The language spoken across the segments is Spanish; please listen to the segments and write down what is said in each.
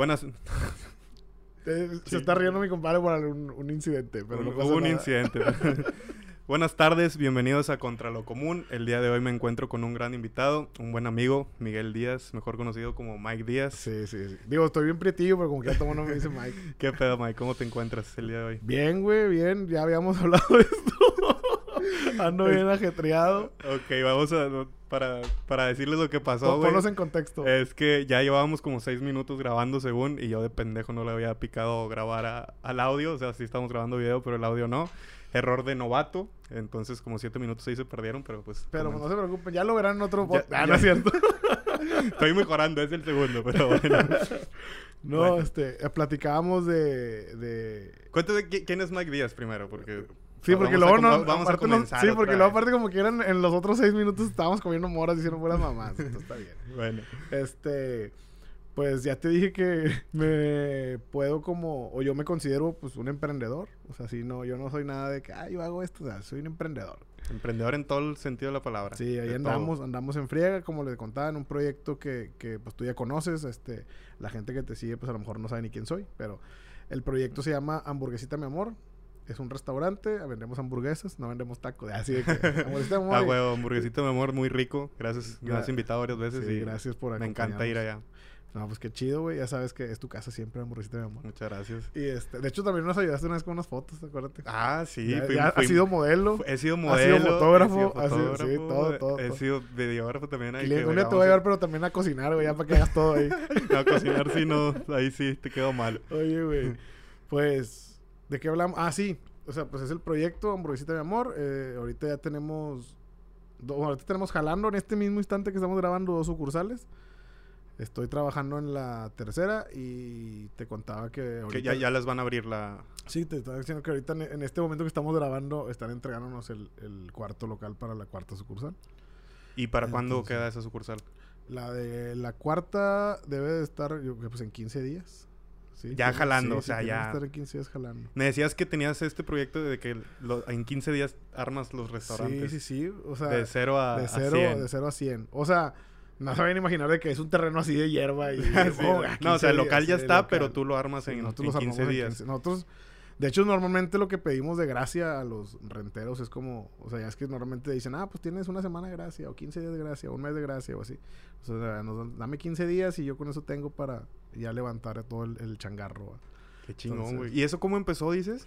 Buenas. Eh, Se está riendo mi compadre por un, un incidente, pero no Hubo un nada. incidente. Buenas tardes, bienvenidos a Contra lo Común. El día de hoy me encuentro con un gran invitado, un buen amigo, Miguel Díaz, mejor conocido como Mike Díaz. Sí, sí, sí. Digo, estoy bien prietillo, pero como que ya el mundo me dice Mike. ¿Qué pedo, Mike? ¿Cómo te encuentras el día de hoy? Bien, güey, bien. Ya habíamos hablado de esto. Ando bien ajetreado. Ok, vamos a... Para, para decirles lo que pasó, güey. Ponlos en contexto. Es que ya llevábamos como seis minutos grabando según y yo de pendejo no le había picado grabar a- al audio. O sea, sí estamos grabando video, pero el audio no. Error de novato. Entonces como siete minutos ahí se perdieron, pero pues... pero no se preocupen, ya lo verán en otro podcast. Ah, no es cierto. Estoy mejorando, es el segundo, pero bueno. No, Bueno. este, eh, platicábamos de, de... Cuéntame qui- quién es Mike Díaz primero, porque... Sí, porque luego no, Vamos a comenzar sí, porque luego aparte como que eran en los otros seis minutos estábamos comiendo moras diciendo puras mamás. Entonces está bien. Bueno, Este, pues ya te dije que me puedo como, o yo me considero pues un emprendedor. O sea, si no, yo no soy nada de que, ah, yo hago esto, o sea, soy un emprendedor. emprendedor en todo el sentido de la palabra. Sí, ahí andamos, todo. andamos en friega, como les contaba, en un proyecto que, que pues tú ya conoces, este, la gente que te sigue pues a lo mejor no sabe ni quién soy, pero el proyecto se llama Hamburguesita Mi Amor. Es un restaurante, vendemos hamburguesas, no vendemos tacos. Así de que, Mi. Ah, huevo, hamburguesito de amor muy rico. Gracias, me has invitado varias veces Sí, y gracias por me encanta ir allá. No, pues qué chido, güey. Ya sabes que es tu casa siempre, hamburguesita mi amor. Muchas gracias. Y este, de hecho también nos ayudaste una vez con unas fotos, acuérdate. Ah, sí. ya, fui- ya has sido modelo. He sido has modelo. sido fotógrafo, he sido sido- sí, fotógrafo, todo, todo, He todo. sido videógrafo también. ahí Y le- que un día te voy a llevar, pero también a cocinar, güey, ya para que hagas todo ahí. No, a cocinar sí no. Ahí sí te quedó mal. Oye, güey. Pues, ¿de qué hablamos? Ah, sí. O sea, pues es el proyecto Hamburguesita mi amor. Eh, ahorita ya tenemos. do- ahorita tenemos jalando en este mismo instante que estamos grabando dos sucursales. Estoy trabajando en la tercera y te contaba que ahorita... Que ya, ya les van a abrir la... Sí, te estaba diciendo que ahorita en, en este momento que estamos grabando están entregándonos el, el cuarto local para la cuarta sucursal. ¿Y para cuándo Entonces- queda esa sucursal? La de la cuarta debe de estar, yo pues en 15 días. Sí, Ya jalando, sí, o sí, sea, que ya- estar en 15 días jalando. Me decías que tenías este proyecto de que lo- en 15 días armas los restaurantes. Sí, sí, sí. O sea, de 0 a, de a cero, 100. de cero a 100. O sea, no saben imaginar de que es un terreno así de hierba y... Sí, oh, a no, o sea, el 15 local días, ya sí, está, local. pero tú lo armas Sí, en, en los 15 armamos en días. 15. Nosotros, de hecho, normalmente lo que pedimos de gracia a los renteros es como, o sea, ya es que normalmente dicen, ah, pues tienes una semana de gracia, o 15 días de gracia, o un mes de gracia, o así. O sea, nos dame 15 días y yo con eso tengo para ya levantar todo el, el changarro. ¿va? Qué chingón, güey. ¿Y eso cómo empezó, dices?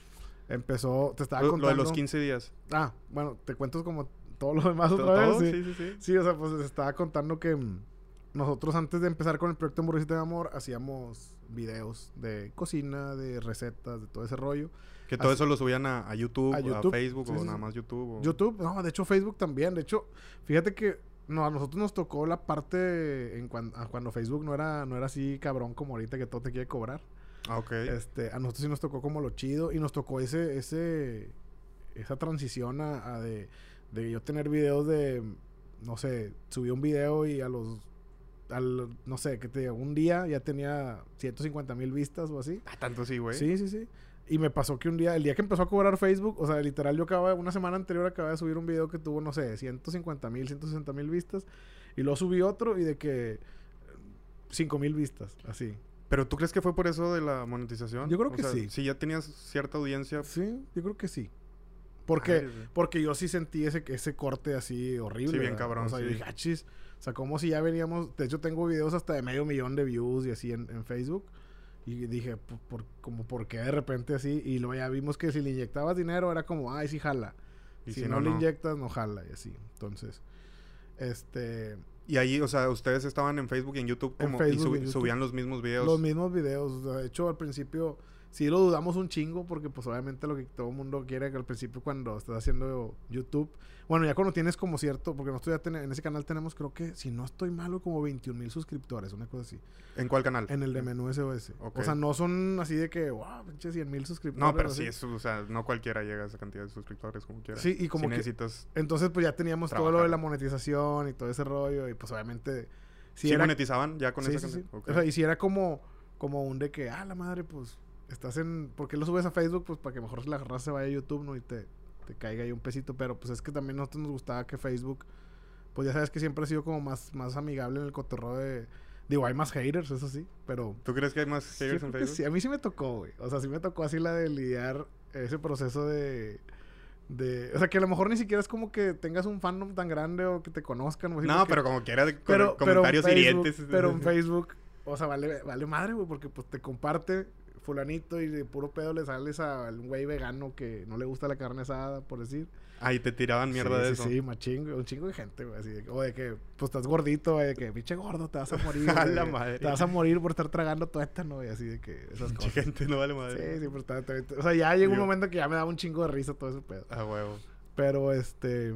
Empezó, te estaba Lo, lo contando. de los 15 días. Ah, bueno, te cuento como todo lo demás ¿Todo? otra vez. todo? sí. Sí, sí, sí. Sí, o sea, pues les estaba contando que mm, nosotros antes de empezar con el proyecto Hamburguesita de Amor hacíamos videos de cocina, de recetas, de todo ese rollo. Que todo Así- eso lo subían a, a YouTube, A a, Facebook sí, o sí, nada más YouTube. o- YouTube, no, de hecho Facebook también. De hecho, fíjate que no, a nosotros nos tocó la parte en cuan- a cuando Facebook no era, no era así cabrón como ahorita que todo te quiere cobrar. Ah, ok. Este, a nosotros sí nos tocó como lo chido y nos tocó ese, ese, esa transición a, a de, de yo tener videos de, no sé, subí un video y a los, al, no sé, que te digo, un día ya tenía 150 mil vistas o así. Ah, tanto sí, güey. Sí, sí, sí. Y me pasó que un día, el día que empezó a cobrar Facebook, o sea, literal, yo acababa, una semana anterior acababa de subir un video que tuvo, no sé, 150 mil, 160 mil vistas. Y luego subí otro y de que 5 mil vistas, así. Pero ¿tú crees que fue por eso de la monetización? Yo creo O que sea, sí. Si ya tenías cierta audiencia. Sí, yo creo que sí. Porque, Ay, porque yo sí sentí ese, ese corte así horrible. Sí, bien ¿verdad? cabrón, O sea, yo dije, "Ah, chis". O sea, como si ya veníamos. De hecho, tengo videos hasta de medio millón de views y así en, en Facebook. Y dije, "Por- por, como, ¿por qué de repente así? Y luego ya vimos que si le inyectabas dinero era como, ay, sí jala. Y si, si no, no, le inyectas, no jala. Y así. Entonces, este. Y ahí, o sea, ustedes estaban en Facebook y en YouTube En como, Facebook y y subi- en YouTube. subían los mismos videos. Los mismos videos. o sea, de hecho, al principio sí lo dudamos un chingo porque pues obviamente lo que todo el mundo quiere que al principio cuando estás haciendo YouTube, bueno, ya cuando tienes como cierto, porque nosotros ya ten- en ese canal tenemos creo que, si no estoy malo, como 21 mil suscriptores, una cosa así, ¿En cuál canal? en el de menú SOS. O sea, no son así de que, wow, pinche 100 mil suscriptores. No, pero sí, eso, o sea, no cualquiera llega a esa cantidad de suscriptores como quiera. Sí, y como Si que- necesitas... Entonces pues ya teníamos todo lo de la monetización y todo ese rollo y pues obviamente... ¿Sí, Si era, monetizaban ya con sí, esa sí, sí. cantidad? O sea, y si era como, como un de que, ah, la madre, pues, estás en... ¿Por qué lo subes a Facebook? Pues para que mejor la raza se vaya a YouTube, ¿no? Y te, te caiga ahí un pesito. Pero pues es que también a nosotros nos gustaba que Facebook... Pues ya sabes que siempre ha sido como más, más amigable en el cotorreo de... Digo, hay más haters, eso sí, pero... ¿Tú crees que hay más haters en Facebook? sí, a mí sí me tocó, güey. O sea, sí me tocó así la de lidiar ese proceso de... de o sea, que a lo mejor ni siquiera es como que tengas un fandom tan grande o que te conozcan. o así, No, pero como quiera, pero, pero en comentarios Facebook- hirientes. Pero en Facebook, o sea, vale, vale madre, güey, porque pues te comparte fulanito y de puro pedo le sales a un güey vegano que no le gusta la carne asada, por decir. Ahí te tiraban mierda sí, de sí, eso. Sí, machín, güey, un chingo de gente, güey, así de, o de que, pues estás gordito, güey, de que, pinche gordo, te vas a morir. A la madre. Te vas a morir por estar tragando tuétano, y así de que, esas Mucha cosas. gente no vale Sí, madre. sí, pero está, está- está- o sea, ya llegó un momento que ya me daba un chingo de risa todo ese pedo. A huevo. Pero este.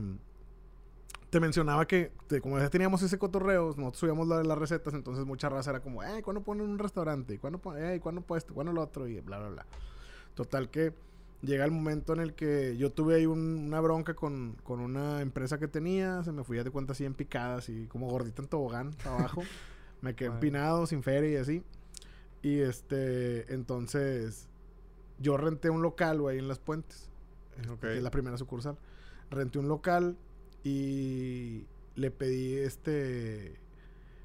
Te mencionaba que, te- como ya teníamos ese cotorreo, nosotros subíamos la- las recetas, entonces mucha raza era como, eh, ¿cuándo ponen un restaurante? ¿Y ¿Cuándo eh, ¿cuándo puesto? ¿Cuándo lo otro? Y bla, bla, bla. Total que llega el momento en el que yo tuve ahí un- una bronca con, con una empresa que tenía, se me fui de cuenta así en picadas y como gordita en tobogán abajo. me quedé Bueno. empinado, sin feria y así. Y este, entonces, yo renté un local, güey, en Las Puentes Ok. que es la primera sucursal. Renté un local y le pedí este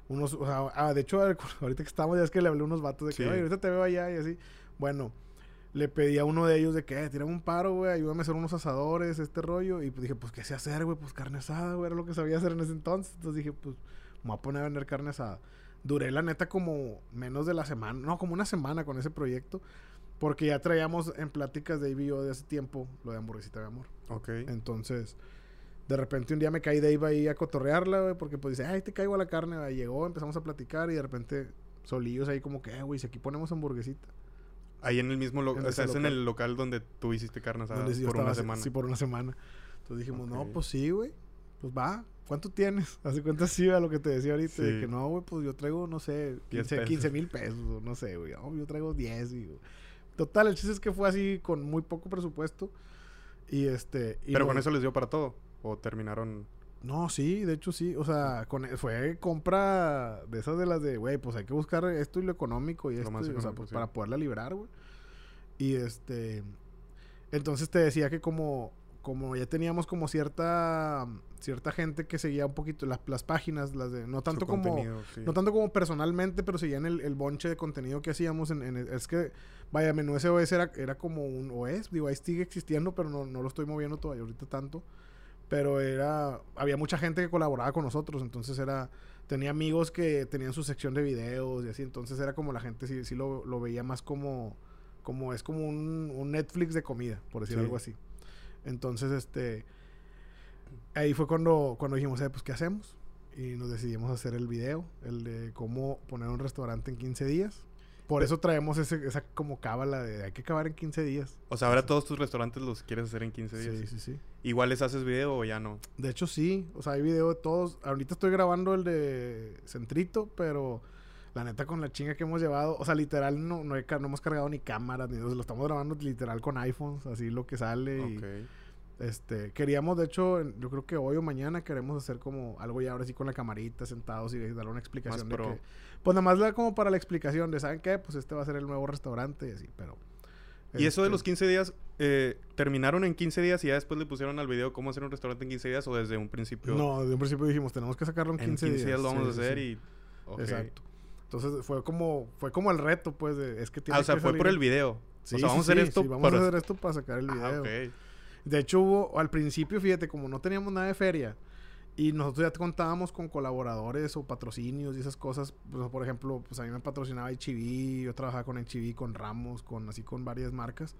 unos, o sea, ah, de hecho ahorita que estamos ya es que le hablé a unos vatos de que, Sí. oye, ahorita te veo allá y así. Bueno, le pedí a uno de ellos de que, eh, tírame un paro, güey, ayúdame a hacer unos asadores, este rollo. Y pues dije, pues, ¿qué sé hacer, güey? Pues carne asada, güey, era lo que sabía hacer en ese entonces. Entonces dije, pues, me voy a poner a vender carne asada. Duré, la neta, como menos de la semana, no, como una semana con ese proyecto. Porque ya traíamos en pláticas de yo de hace tiempo lo de hamburguesita de amor. Ok. Entonces, de repente un día me caí Dave ahí a cotorrearla, güey, porque pues dice, ay, te caigo a la carne, güey. Llegó, empezamos a platicar y de repente solillos ahí como que, eh, güey, si aquí ponemos hamburguesita. Ahí en el mismo local. O sea, es en el local donde tú hiciste carne asada por estaba una semana. Sí, por una semana. Entonces dijimos, no, pues sí, güey. Pues va, ¿cuánto tienes? Hace cuenta sí a lo que te decía ahorita. De Sí. que no, güey, pues yo traigo, no sé, 10 15 pesos. 15 mil pesos, o no sé, güey. No, yo traigo 10. Y, güey. Total, el chiste es que fue así con muy poco presupuesto. Y este. y Pero con eso les dio para todo. O terminaron. No, sí, de hecho sí. O sea, con, fue compra de esas de las de, güey, pues hay que buscar esto y lo económico y Lo esto. más y, o sea, económico, pues sí. para poderla librar, güey. Y este. Entonces te decía que como, como ya teníamos como cierta cierta gente que seguía un poquito las, las páginas, las de. No tanto como. sí. No tanto como personalmente, pero seguían el, el bonche de contenido que hacíamos. En, en es que, vaya, Menú SOS era, era como un OS. Digo, ahí sigue existiendo, pero no, no lo estoy moviendo todavía ahorita tanto. Pero era... Había mucha gente que colaboraba con nosotros. Entonces era... Tenía amigos que tenían su sección de videos y así. Entonces era como la gente sí, sí lo, lo veía más como... Como es como un, un Netflix de comida, por decir Sí. algo así. Entonces, este... Ahí fue cuando, cuando dijimos, eh, pues, ¿qué hacemos? Y nos decidimos hacer el video, el de cómo poner un restaurante en 15 días. Por eso traemos ese, esa como cábala de hay que acabar en 15 días. O sea, ahora todos tus restaurantes los quieres hacer en 15 días. Sí, sí, sí. Igual les haces video o ya no. De hecho, sí. O sea, hay video de todos. Ahorita estoy grabando el de Centrito, pero la neta con la chinga que hemos llevado, o sea, literal no, no, he no hemos cargado ni cámaras, ni o sea, lo estamos grabando literal con iPhones, así lo que sale. y, Ok. Este, queríamos, de hecho, yo creo que hoy o mañana queremos hacer como algo ya ahora sí con la camarita, sentados y darle una explicación de que, pues nada más la- como para la explicación de, ¿saben qué? Pues este va a ser el nuevo restaurante y así, pero... Y eso de este, los 15 días, eh, ¿terminaron en 15 días y ya después le pusieron al video cómo hacer un restaurante en 15 días o desde un principio? No, desde un principio dijimos, tenemos que sacarlo en en 15, 15 días, lo vamos Sí, a hacer sí. y... ok. Exacto. Entonces fue como, fue como el reto, pues, de, es que tiene Ah, o sea, que fue salir por el video. Sí, o sea, vamos a hacer esto vamos para... a hacer esto para sacar el video. Ah, ok. De hecho, hubo, al principio, fíjate, como no teníamos nada de feria y nosotros ya contábamos con colaboradores o patrocinios y esas cosas, pues, por ejemplo, pues a mí me patrocinaba HB, yo trabajaba con HB, con Ramos, con así con varias marcas.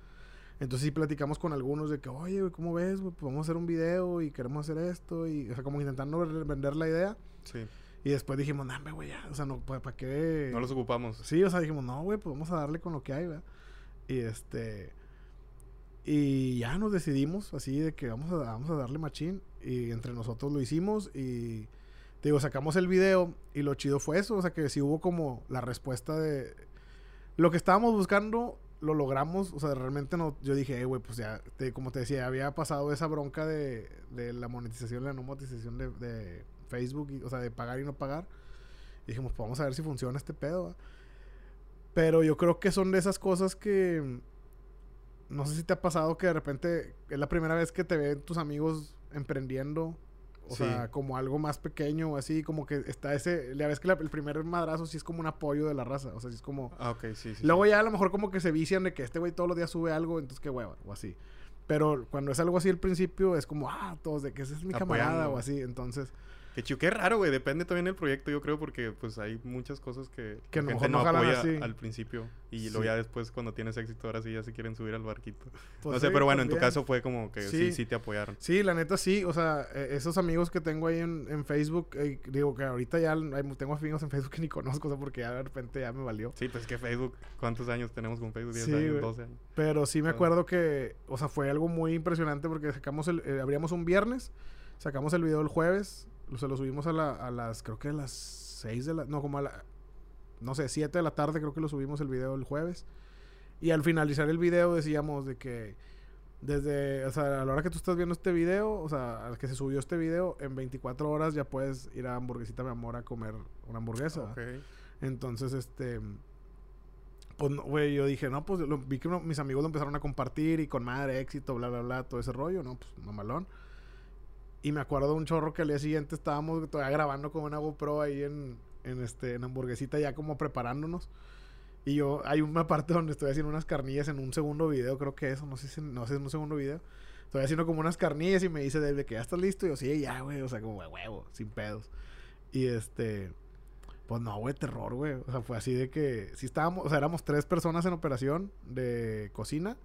Entonces sí platicamos con algunos de que, oye, güey, ¿cómo ves? güey? Pues vamos a hacer un video y queremos hacer esto y, o sea, como intentando vender la idea. Sí. Y después dijimos, no, güey, ya, o sea, no, ¿para qué? No los ocupamos. Sí, o sea, dijimos, no, güey, pues vamos a darle con lo que hay, ¿verdad? Y este. Y ya nos decidimos así de que vamos a, vamos a darle machín. Y entre nosotros lo hicimos. Y te digo, sacamos el video. Y lo chido fue eso. O sea, que sí hubo como la respuesta de. Lo que estábamos buscando, lo logramos. O sea, realmente no. Yo dije, "Eh, güey, pues ya, te- como te decía, había pasado esa bronca de, de la monetización, la no monetización de, de Facebook. y- o sea, de pagar y no pagar. Y dijimos, pues vamos a ver si funciona este pedo. Pero yo creo que son de esas cosas que. No sé si te ha pasado que de repente es la primera vez que te ven tus amigos emprendiendo O Sí. sea, como algo más pequeño o así, como que está ese... Ya ves que la- el primer madrazo sí es como un apoyo de la raza. O sea, sí es como... Ah, ok, sí, sí. Luego sí. ya a lo mejor como que se vician de que este güey todos los días sube algo, entonces qué hueva, o así. Pero cuando es algo así al principio, es como, ah, todos de que ese es mi camarada o así. Entonces, Qué chido, qué raro, güey. Depende también del proyecto, yo creo, porque pues hay muchas cosas que, Que la gente no apoya así. al principio. Y Sí. luego ya después, cuando tienes éxito, ahora sí ya se quieren subir al barquito. pues no sé, sí, pero bueno, en tu caso fue como que sí, Sí. sí te apoyaron. Sí, la neta sí. O sea, eh, esos amigos que tengo ahí en, en Facebook, eh, digo que ahorita ya tengo amigos en Facebook que ni conozco, o sea, porque ya de repente ya me valió. Sí, pues que Facebook, ¿cuántos años tenemos con Facebook? ¿10 Sí, años? güey. ¿12 años? Pero sí me acuerdo que, o sea, fue algo muy impresionante porque sacamos el, eh, abríamos un viernes, sacamos el video el jueves, se lo subimos a, la- a las, creo que a las 6 de la, no, como a la, no sé, 7 de la tarde creo que lo subimos el video el jueves. Y al finalizar el video decíamos de que desde, o sea, a la hora que tú estás viendo este video, o sea, al que se subió este video, en 24 horas ya puedes ir a Hamburguesita Mi Amor a comer una hamburguesa. Ok. Entonces, este. Pues, no, güey, yo dije, no, pues lo- vi que uno- mis amigos lo empezaron a compartir y con madre, éxito, bla, bla, bla, todo ese rollo, ¿no? Pues mamalón. Y me acuerdo un chorro que al día siguiente estábamos todavía grabando con una GoPro ahí en, en, este, en hamburguesita, ya como preparándonos. Y yo, hay una parte donde estoy haciendo unas carnillas en un segundo video, creo que eso, no sé si no sé, en un segundo video. Estoy haciendo como unas carnillas y me dice Dave que ya estás listo. Y yo, sí, ya, güey, o sea, como "A huevo, sin pedos. Y este, pues no, güey, terror, güey. O sea, fue así de que sí estábamos, o sea, éramos tres personas en operación de cocina.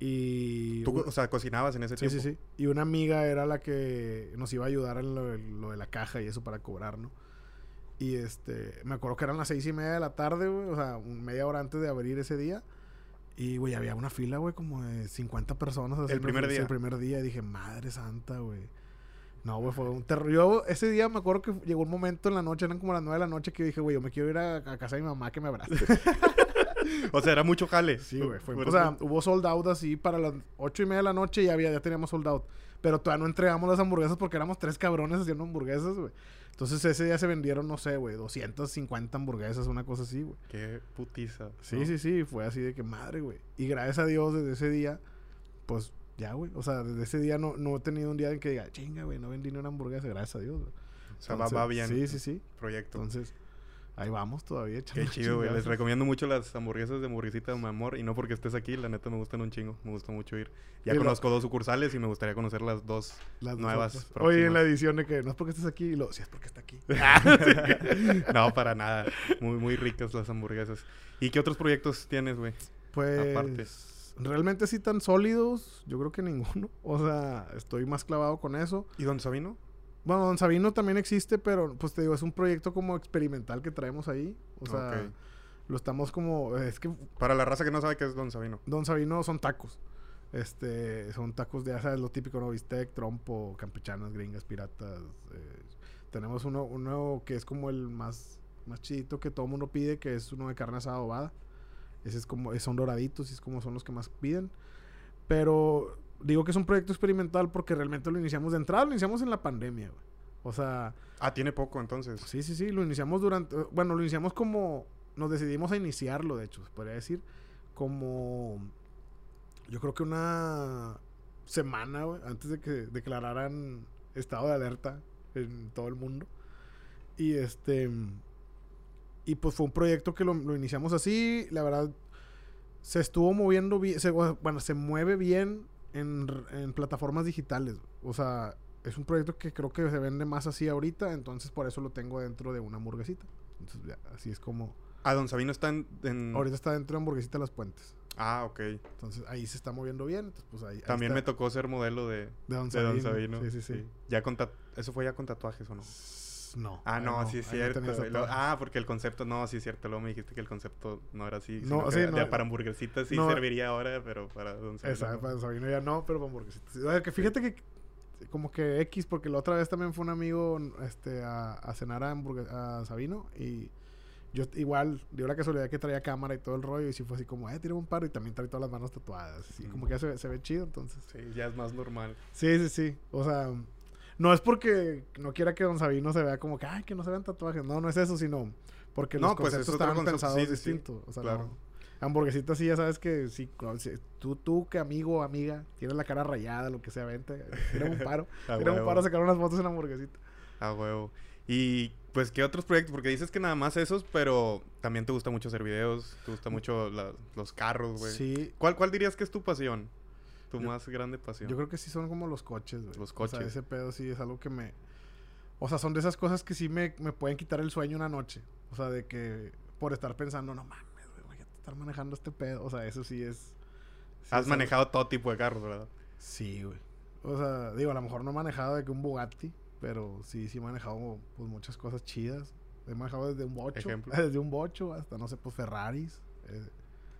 Y. ¿Tú, o sea, cocinabas en ese Sí, tiempo? sí, sí. Y una amiga era la que nos iba a ayudar en lo, lo de la caja y eso para cobrar, ¿no? Y este, me acuerdo que eran las seis y media de la tarde, güey, o sea, media hora antes de abrir ese día. Y, güey, había una fila, güey, como de 50 personas. así, ¿El primer sí, día? El primer día. Y dije, madre santa, güey. No, güey, fue un terror. Yo ese día me acuerdo que llegó un momento en la noche, eran como las nueve de la noche, que dije, güey, yo me quiero ir a, a casa de mi mamá que me abrace. O sea, era mucho jale. Sí, güey. fue- O sea, hubo sold out así para las ocho y media de la noche y ya, había, ya teníamos sold out. Pero todavía no entregamos las hamburguesas porque éramos tres cabrones haciendo hamburguesas, güey. Entonces ese día se vendieron, no sé, güey, 250 hamburguesas, una cosa así, güey. Qué putiza. Sí, ¿no? sí, sí, fue así de que madre, güey. Y gracias a Dios desde ese día, pues ya, güey. O sea, desde ese día no, no he tenido un día en que diga, chinga, güey, no vendí ni una hamburguesa, gracias a Dios, güey. O sea, va, Entonces, va bien. Sí, sí, sí. Proyecto. Entonces, ahí vamos todavía. Qué chido, güey. Les recomiendo mucho las hamburguesas de hamburguesita mi amor. Y no porque estés aquí, la neta me gustan un chingo. Me gusta mucho ir. Ya Y lo- conozco dos sucursales y me gustaría conocer las dos. Las nuevas próximas. Oye, en la edición de que no es porque estés aquí, y lo, sí es porque está aquí. no, para nada. Muy, muy ricas las hamburguesas. ¿Y qué otros proyectos tienes, güey? Pues Aparte. realmente sí tan sólidos, yo creo que ninguno. O sea, estoy más clavado con eso. ¿Y Don Sabino? Bueno, Don Sabino también existe, pero pues te digo, es un proyecto como experimental que traemos ahí. O sea, lo estamos como es que Para la raza que no sabe qué es Don Sabino. Don Sabino son tacos. Este, son tacos de, ya sabes, lo típico, ¿no? Bistec, trompo, campechanas, gringas, piratas. eh, tenemos uno, uno que es como el más, más chidito que todo el mundo pide, que es uno de carne asada adobada. Ese es como, son doraditos y es como son los que más piden. Pero digo que es un proyecto experimental porque realmente lo iniciamos de entrada, lo iniciamos en la pandemia, güey. O sea, Ah, tiene poco entonces. Sí, sí, sí, lo iniciamos durante, bueno, lo iniciamos como, nos decidimos a iniciarlo, de hecho, se podría decir, como, yo creo que una semana, güey, antes de que declararan estado de alerta en todo el mundo. Y este, y pues fue un proyecto que lo, lo iniciamos así, la verdad, se estuvo moviendo bien, se- bueno, se mueve bien en, en plataformas digitales, o sea, es un proyecto que creo que se vende más así ahorita, entonces por eso lo tengo dentro de una hamburguesita. Entonces, ya, así es como. Ah, Don Sabino está en... en- Ahorita está dentro de hamburguesita Las Puentes. Ah, ok. Entonces ahí se está moviendo bien. Entonces, pues ahí. ahí También me tocó ser modelo de, De Don de Don Sabino. Sí, sí, sí. Ya con tat- ¿Eso fue ya con tatuajes o no? No. Ah, ahí no, sí es cierto. Lo- ah, porque el concepto, no, sí es cierto. Luego me dijiste que el concepto no era así. No, sí, ya no. para hamburguesitas sí serviría ahora, pero para Don Sabino. Esa, no. para Don Sabino ya no, pero para hamburguesitas. A ver, que fíjate que. Como que X, porque la otra vez también fue un amigo este, a, a cenar a, a Sabino y yo igual dio la casualidad que traía cámara y todo el rollo y sí fue así como, eh, tira un paro y también trae todas las manos tatuadas. Así, Mm. como que ya se, se ve chido, entonces. Sí, ya es más normal. Sí, sí, sí. O sea, no es porque no quiera que Don Sabino se vea como que, ay, que no se vean tatuajes. No, no es eso, sino porque No, los pues es conceptos estaban concepto. pensados Sí, sí. O sea, Claro. no- Hamburguesita sí, ya sabes que si- tú, tú que amigo o amiga, tienes la cara rayada, lo que sea, vente. Tírame un paro. A Tírame un paro a sacar unas fotos en hamburguesita. A huevo. Y pues, ¿qué otros proyectos? Porque dices que nada más esos, pero también te gusta mucho hacer videos, te gusta mucho la- los carros, güey. Sí, ¿Cuál, ¿Cuál dirías que es tu pasión? Tu Yo- más grande pasión. Yo creo que sí son como los coches, güey. Los O sea, coches. ese pedo sí es algo que me... O sea, son de esas cosas que sí me, me pueden quitar el sueño una noche. O sea, de que por estar pensando, no mames, güey, voy a estar manejando este pedo. O sea, eso sí es... sí es Has algo- manejado todo tipo de carros, ¿verdad? Sí, güey. O sea, digo, a lo mejor no he manejado de que un Bugatti, pero sí, sí he manejado pues muchas cosas chidas. He manejado desde un bocho, Ejemplo. desde un bocho hasta, no sé, pues Ferraris, eh,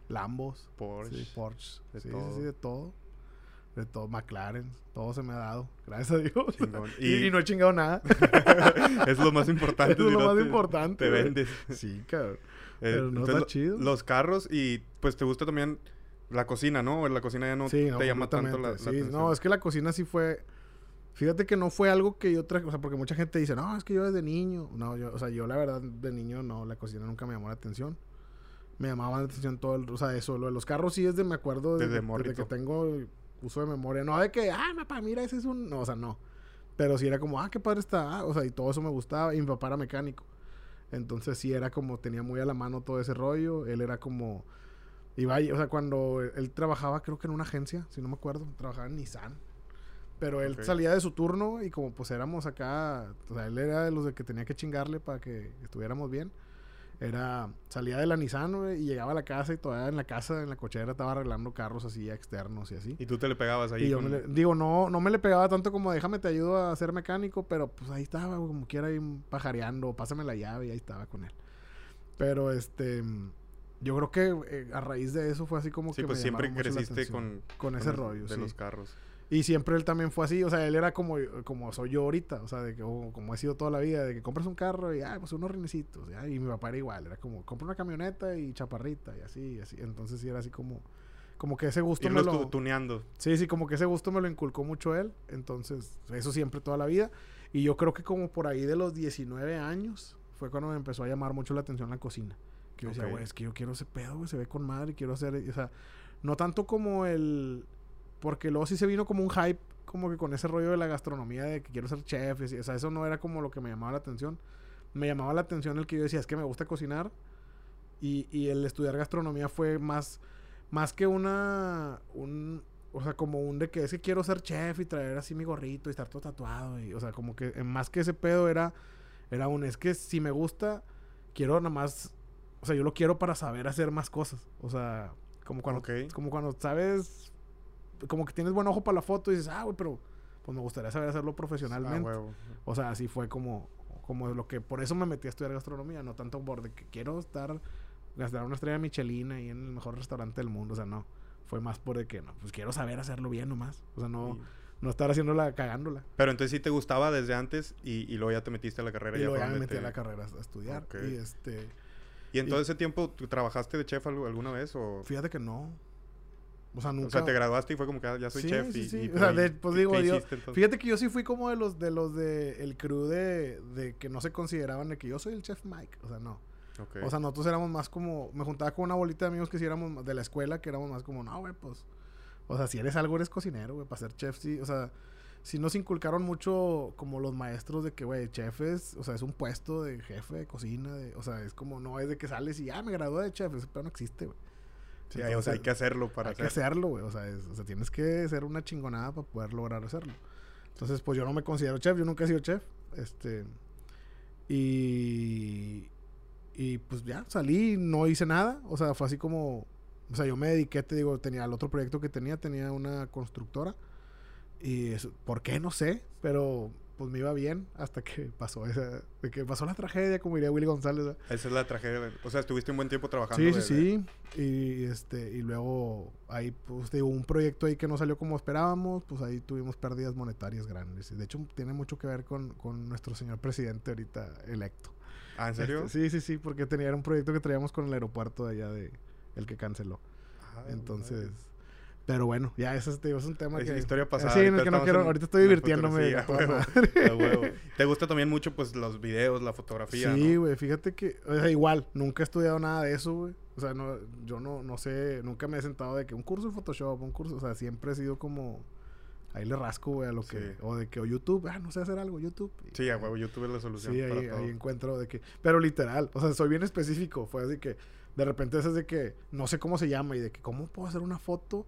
Lambos, Porsche. sí, Porsche, de sí, todo. sí, sí, de todo. De todo, McLaren, todo se me ha dado, gracias a Dios. Y, no he chingado nada. es lo más importante. Es si lo no más te- importante. Te vendes. Sí, cabrón. Eh, Pero no entonces, está chido. Los carros y pues te gusta también la cocina, ¿no? La cocina ya no sí, te llama tanto la, la. Sí, atención. no, es que la cocina sí fue. Fíjate que no fue algo que yo traje, o sea, porque mucha gente dice, no, es que yo desde niño. No, yo, o sea, yo la verdad de niño no, la cocina nunca me llamó la atención. Me llamaba la atención todo, el, o sea, eso, lo de los carros sí es de, me acuerdo, de, Desde que tengo uso de memoria. No de que, ah, papá, mira, ese es un. No, o sea, no. Pero sí era como, ah, qué padre está. ah, o sea, y todo eso me gustaba. Y mi papá era mecánico. Entonces sí era como, tenía muy a la mano todo ese rollo. Él era como. Iba, o sea, cuando él, trabajaba, creo que en una agencia, si no me acuerdo, trabajaba en Nissan. Pero él salía de su turno y como pues éramos acá, o sea, él era de los de que tenía que chingarle para que estuviéramos bien. Era, salía de la Nissan, güey, y llegaba a la casa y todavía en la casa, en la cochera, estaba arreglando carros así externos y así. Y tú te le pegabas ahí. Y yo con- me le- digo, no, no me le pegaba tanto como déjame te ayudo a ser mecánico, pero pues ahí estaba, güey, como quiera, ahí pajareando, pásame la llave y ahí estaba con él. Pero este, yo creo que eh, a raíz de eso fue así como Sí, que pues me siempre creciste con, con ese el- rollo, de sí. los carros. Y siempre él también fue así, o sea, él era como, como soy yo ahorita, o sea, de que, como he sido toda la vida, de que compras un carro y, ah, pues unos rinecitos, ya, y mi papá era igual, era como, compra una camioneta y chaparrita y así, y así, entonces sí era así como, como que ese gusto me lo... tu- tuneando. Sí, sí, como que ese gusto me lo inculcó mucho él. Entonces, eso siempre toda la vida. Y yo creo que como por ahí de los 19 años fue cuando me empezó a llamar mucho la atención la cocina. Que yo decía, güey, es que yo quiero ese pedo, güey, se ve con madre, quiero hacer, o sea, no tanto como el... Porque luego sí se vino como un hype, como que con ese rollo de la gastronomía, de que quiero ser chef, y o sea, eso no era como lo que me llamaba la atención. Me llamaba la atención el que yo decía, es que me gusta cocinar. Y, y el estudiar gastronomía fue más, más que una, un, o sea, como un de que es que quiero ser chef y traer así mi gorrito y estar todo tatuado. Y, o sea, como que eh, más que ese pedo era, era un, es que si me gusta, quiero nada más, o sea, yo lo quiero para saber hacer más cosas. O sea, como cuando, Ok. como cuando sabes, como que tienes buen ojo para la foto y dices, ah, güey, pero pues me gustaría saber hacerlo Ah, profesionalmente. huevo. O sea, así fue como, como lo que, por eso me metí a estudiar gastronomía, no tanto por de que quiero estar, gastar una estrella Michelin ahí en el mejor restaurante del mundo, o sea, no. Fue más por de que, no, pues quiero saber hacerlo bien nomás. O sea, no, no estar haciéndola, cagándola. Pero entonces sí te gustaba desde antes y, y luego ya te metiste a la carrera. Y ya luego ya me metí a la carrera a estudiar. Ok. Y este, ¿Y en todo ese tiempo tú trabajaste de chef algu- alguna vez? O, fíjate que no. O sea, nunca. o sea, te graduaste y fue como que ah, ya soy Sí, chef sí, y, sí. y O sea, pero de- ¿y pues digo, yo-? Fíjate que yo sí fui como de los de los de el crew de, de que no se consideraban de que yo soy el chef Mike. O sea, no. O sea, nosotros éramos más como. Me juntaba con una bolita de amigos que sí éramos de la escuela, que éramos más como, no, güey, pues. O sea, si eres algo, eres cocinero, güey, para ser chef, sí. O sea, sí nos inculcaron mucho como los maestros de que, güey, chef es, o sea, es un puesto de jefe de cocina, de, o sea, es como, no es de que sales y, ah, me gradué de chef, ese pedo no existe, güey. Sí, hay- o sea, hay que hacerlo para hay que hacer. hacerlo, güey. O sea, es- o sea, tienes que ser una chingonada para poder lograr hacerlo. Entonces, pues yo no me considero chef, yo nunca he sido chef. Este. Y. Y pues ya, salí, no hice nada. O sea, fue así como. O sea, yo me dediqué, te digo, tenía el otro proyecto que tenía, tenía una constructora. Y eso, ¿por qué? No sé, pero pues me iba bien hasta que pasó esa, de que pasó la tragedia, como diría Willy González. ¿verdad? Esa es la tragedia. O sea, estuviste un buen tiempo trabajando. Sí, sí, sí. Y este, y luego ahí, pues digo, un proyecto ahí que no salió como esperábamos, pues ahí tuvimos pérdidas monetarias grandes. De hecho, tiene mucho que ver con, con nuestro señor presidente ahorita electo. Ah, ¿en serio? Este, sí, sí, sí, porque tenía un proyecto que traíamos con el aeropuerto de allá de el que canceló. Ah, Entonces, madre. Pero bueno, ya ese es, un tema Es que historia pasada. Sí, en el ahorita que no quiero, en- ahorita estoy divirtiéndome. a huevo, a huevo. ¿Te gusta también mucho, pues, los videos, la fotografía, Sí, no? güey, fíjate que, o sea, igual, nunca he estudiado nada de eso, güey. O sea, no, yo no, no sé, nunca me he sentado de que un curso de Photoshop, un curso, o sea, siempre he sido como ahí le rasco, güey, a lo que o de que o YouTube, ah, no sé hacer algo, YouTube. Sí, a huevo, YouTube es la solución Sí, para ahí, todo. ahí encuentro de que, pero literal, o sea, soy bien específico, fue así que de repente es de que no sé cómo se llama y de que cómo puedo hacer una foto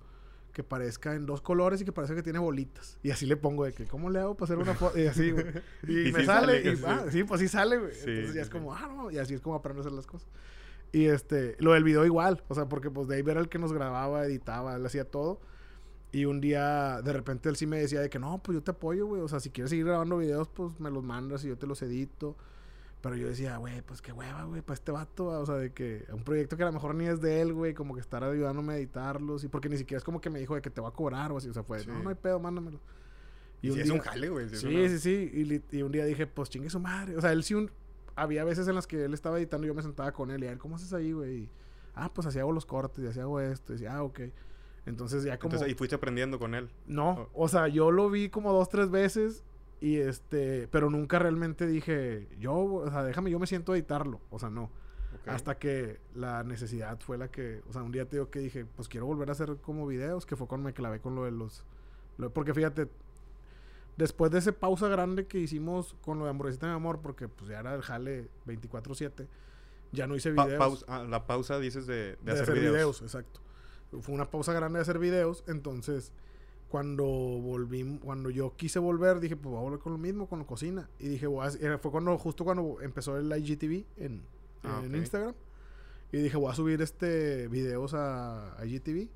que parezca en dos colores y que parezca que tiene bolitas. Y así le pongo de que, ¿cómo le hago para hacer una foto? Y así, güey. Y, Y me sí sale, sale, y sí. ah, sí, pues sí sale, güey. Sí, Entonces ya es como, ah, no, y así es como aprendo a hacer las cosas. Y este, lo del video igual, o sea, porque pues Dave era el que nos grababa, editaba, él hacía todo. Y un día, de repente, él sí me decía de que no, pues yo te apoyo, güey. O sea, si quieres seguir grabando videos, pues me los mandas y yo te los edito. Pero yo decía, güey, pues qué hueva, güey, para este vato. va. O sea, de que un proyecto que a lo mejor ni es de él, güey, como que estar ayudándome a editarlos. Y porque ni siquiera es como que me dijo de que te va a cobrar o así. O sea, fue, Sí. no, no hay pedo, mándamelo. Y, sí es un jale, güey. sí Sí, una- sí, sí. Y, y un día dije, pues chingue su madre. O sea, él sí un... Había veces en las que él estaba editando y yo me sentaba con él y a él, ¿cómo haces ahí, güey? Y, ah, pues así hago los cortes y así hago esto. Y decía, ah, ok. Entonces ya como... Entonces, y fuiste aprendiendo con él. No, o sea, yo lo vi como dos, tres veces y este... Pero nunca realmente dije, yo, o sea, déjame, yo me siento a editarlo. O sea, no. Hasta que la necesidad fue la que, o sea, un día te digo que dije, pues quiero volver a hacer como videos, que fue cuando me clavé con lo de los, lo- porque fíjate, después de esa pausa grande que hicimos con lo de hamburguesita de mi amor, porque pues ya era el jale 24/7, ya no hice Pa- videos. pausa- ah, la pausa dices de, de de hacer, videos. exacto. Fue una pausa grande de hacer videos, entonces cuando volví, cuando yo quise volver, dije, pues voy a volver con lo mismo, con la cocina. Y dije, voy a fue cuando, justo cuando empezó el IGTV en, Ah, en. Instagram. Y dije, voy a subir este videos a, a IGTV.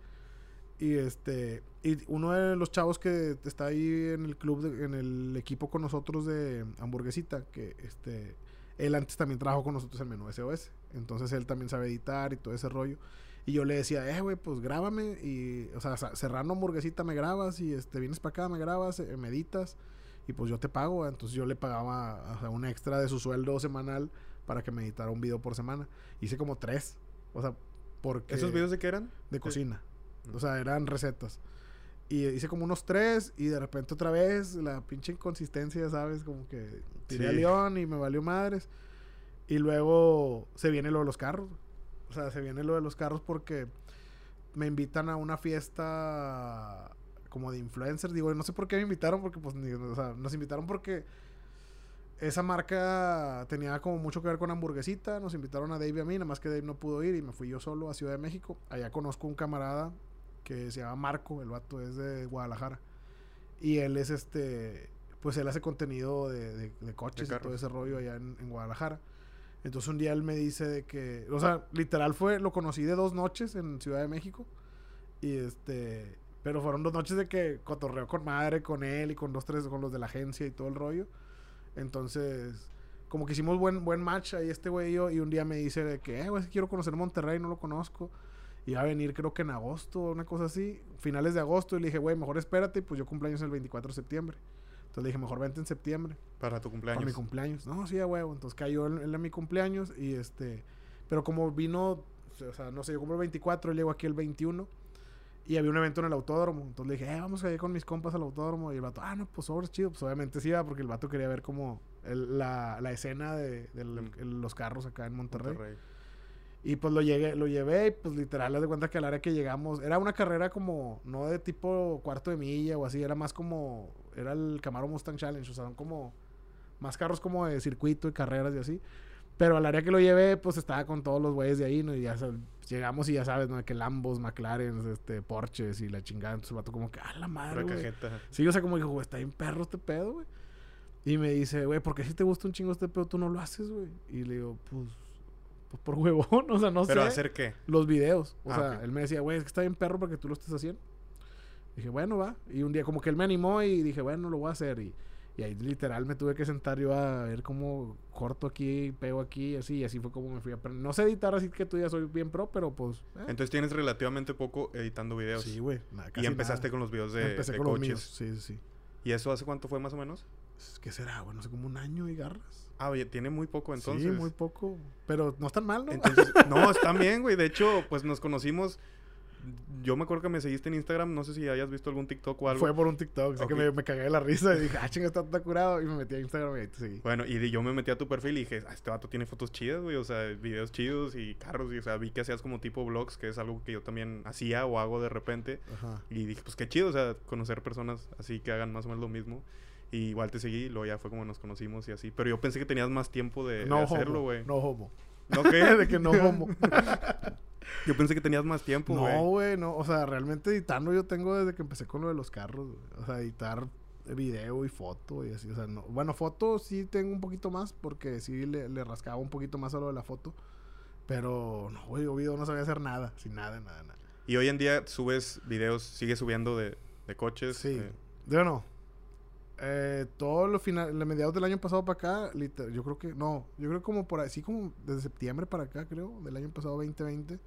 Y este, y uno de los chavos que está ahí en el club, de- en el equipo con nosotros de hamburguesita, que este, él antes también trabajó con nosotros en menú SOS. Entonces él también sabe editar y todo ese rollo. Y yo le decía, eh, güey, pues grábame. Y, o sea, cerrando hamburguesita me grabas. Y este, vienes para acá, me grabas, eh, me editas. Y pues yo te pago. Entonces yo le pagaba o sea, un extra de su sueldo semanal para que me editara un video por semana. Hice como tres. O sea, porque... ¿Esos videos de qué eran? De cocina. Mm. O sea, eran recetas. Y hice como unos tres y de repente otra vez la pinche inconsistencia, ¿sabes? Como que tiré a Sí. León y me valió madres. Y luego se viene lo de los carros. O sea, se viene lo de los carros porque me invitan a una fiesta como de influencers. Digo, no sé por qué me invitaron porque pues, ni- o sea, nos invitaron porque esa marca tenía como mucho que ver con hamburguesita. Nos invitaron a Dave y a mí, nada más que Dave no pudo ir y me fui yo solo a Ciudad de México. Allá conozco un camarada que se llama Marco, el vato es de Guadalajara. Y él es este, pues él hace contenido de, de- de coches y todo ese rollo allá en, en Guadalajara. Entonces un día él me dice de que, o sea, literal fue, lo conocí de dos noches en Ciudad de México. Y este, pero fueron dos noches de que cotorreo con madre, con él y con dos, tres, con los de la agencia y todo el rollo. Entonces, como que hicimos buen, buen match ahí este güey y yo. Y un día me dice de que, eh, güey, quiero conocer Monterrey, no lo conozco. Y va a venir creo que en agosto, una cosa así. Finales de agosto. Y le dije, güey, mejor espérate. Y pues yo cumpleaños el 24 de septiembre. Entonces le dije, mejor vente en septiembre. Para tu Para cumpleaños. mi cumpleaños. No, sí, a huevo. Entonces cayó él en mi cumpleaños y este... Pero como vino, o sea, no sé, yo cumplo el 24, él llegó aquí el 21 y había un evento en el autódromo. Entonces le dije, eh, vamos a ir con mis compas al autódromo. Y el vato, ah, no, pues sobres chido. Pues obviamente sí iba porque el vato quería ver como el- la, la escena de, de Mm. el- los carros acá en Monterrey. Monterrey. Y pues lo llegué, lo llevé y pues literal, haz de cuenta que al área que llegamos, era una carrera como, no de tipo cuarto de milla o así, era más como, era el Camaro Mustang Challenge, o sea, son como más carros como de circuito y carreras y así. Pero al área que lo llevé, pues estaba con todos los güeyes de ahí, ¿no? Y ya llegamos y ya sabes, ¿no? Que Lambos, McLaren, este, Porsches y la chingada. Entonces el vato como que, ah, la madre, güey. cajeta. Sí, o sea, como dijo, güey, está bien perro este pedo, güey. Y me dice, güey, ¿por qué si te gusta un chingo este pedo tú no lo haces, güey? Y le digo, pues, pues por huevón, o sea, no ¿Pero sé. hacer qué? Los videos. O Ah, sea, ok. él me decía, güey, es que está bien perro para que tú lo estés haciendo. Dije, bueno, va. Y un día como que él me animó y dije, bueno, lo voy a hacer. Y, y ahí literal me tuve que sentar yo a ver cómo corto aquí, pego aquí, así. Y así fue como me fui a aprender. No sé editar así que tú ya soy bien pro, pero pues... eh. Entonces tienes relativamente poco editando videos. Sí, güey. y empezaste nada. con los videos de, Empecé de con los coches. míos. Sí, sí, sí. ¿Y eso hace cuánto fue más o menos? ¿Qué será, güey? No sé, como un año y garras. Ah, oye, tiene muy poco entonces. Sí, muy poco. Pero no es tan mal, ¿no? Entonces, no, están bien, güey. De hecho, pues nos conocimos yo me acuerdo que me seguiste en Instagram, no sé si hayas visto algún TikTok o algo. Fue por un TikTok, así Ok. que me, me cagué de la risa y dije, ah, chinga, está, está curado. Y me metí a Instagram y ahí te seguí. Bueno, y de- yo me metí a tu perfil y dije, ah, este vato tiene fotos chidas, güey, o sea, videos chidos y carros, y o sea, vi que hacías como tipo vlogs, que es algo que yo también hacía o hago de repente. Ajá. Y dije, pues qué chido, o sea, conocer personas así que hagan más o menos lo mismo. Y igual te seguí, y luego ya fue como nos conocimos y así. Pero yo pensé que tenías más tiempo de, de No hacerlo, homo. güey. No homo. ¿No qué? de que no homo. Yo pensé que tenías más tiempo, güey. No, güey, no. O sea, realmente editando yo tengo desde que empecé con lo de los carros, güey. O sea, editar video y foto y así. O sea, no. Bueno, foto sí tengo un poquito más porque sí le, le rascaba un poquito más a lo de la foto. Pero no, güey, yo video no sabía hacer nada. Sin nada, nada, nada. Y hoy en día subes videos, sigues subiendo de, de coches. Sí. eh, Yo no. Eh, todo lo final, los mediados del año pasado para acá, liter- yo creo que, no, yo creo como por así como desde septiembre para acá, creo, del año pasado 2020,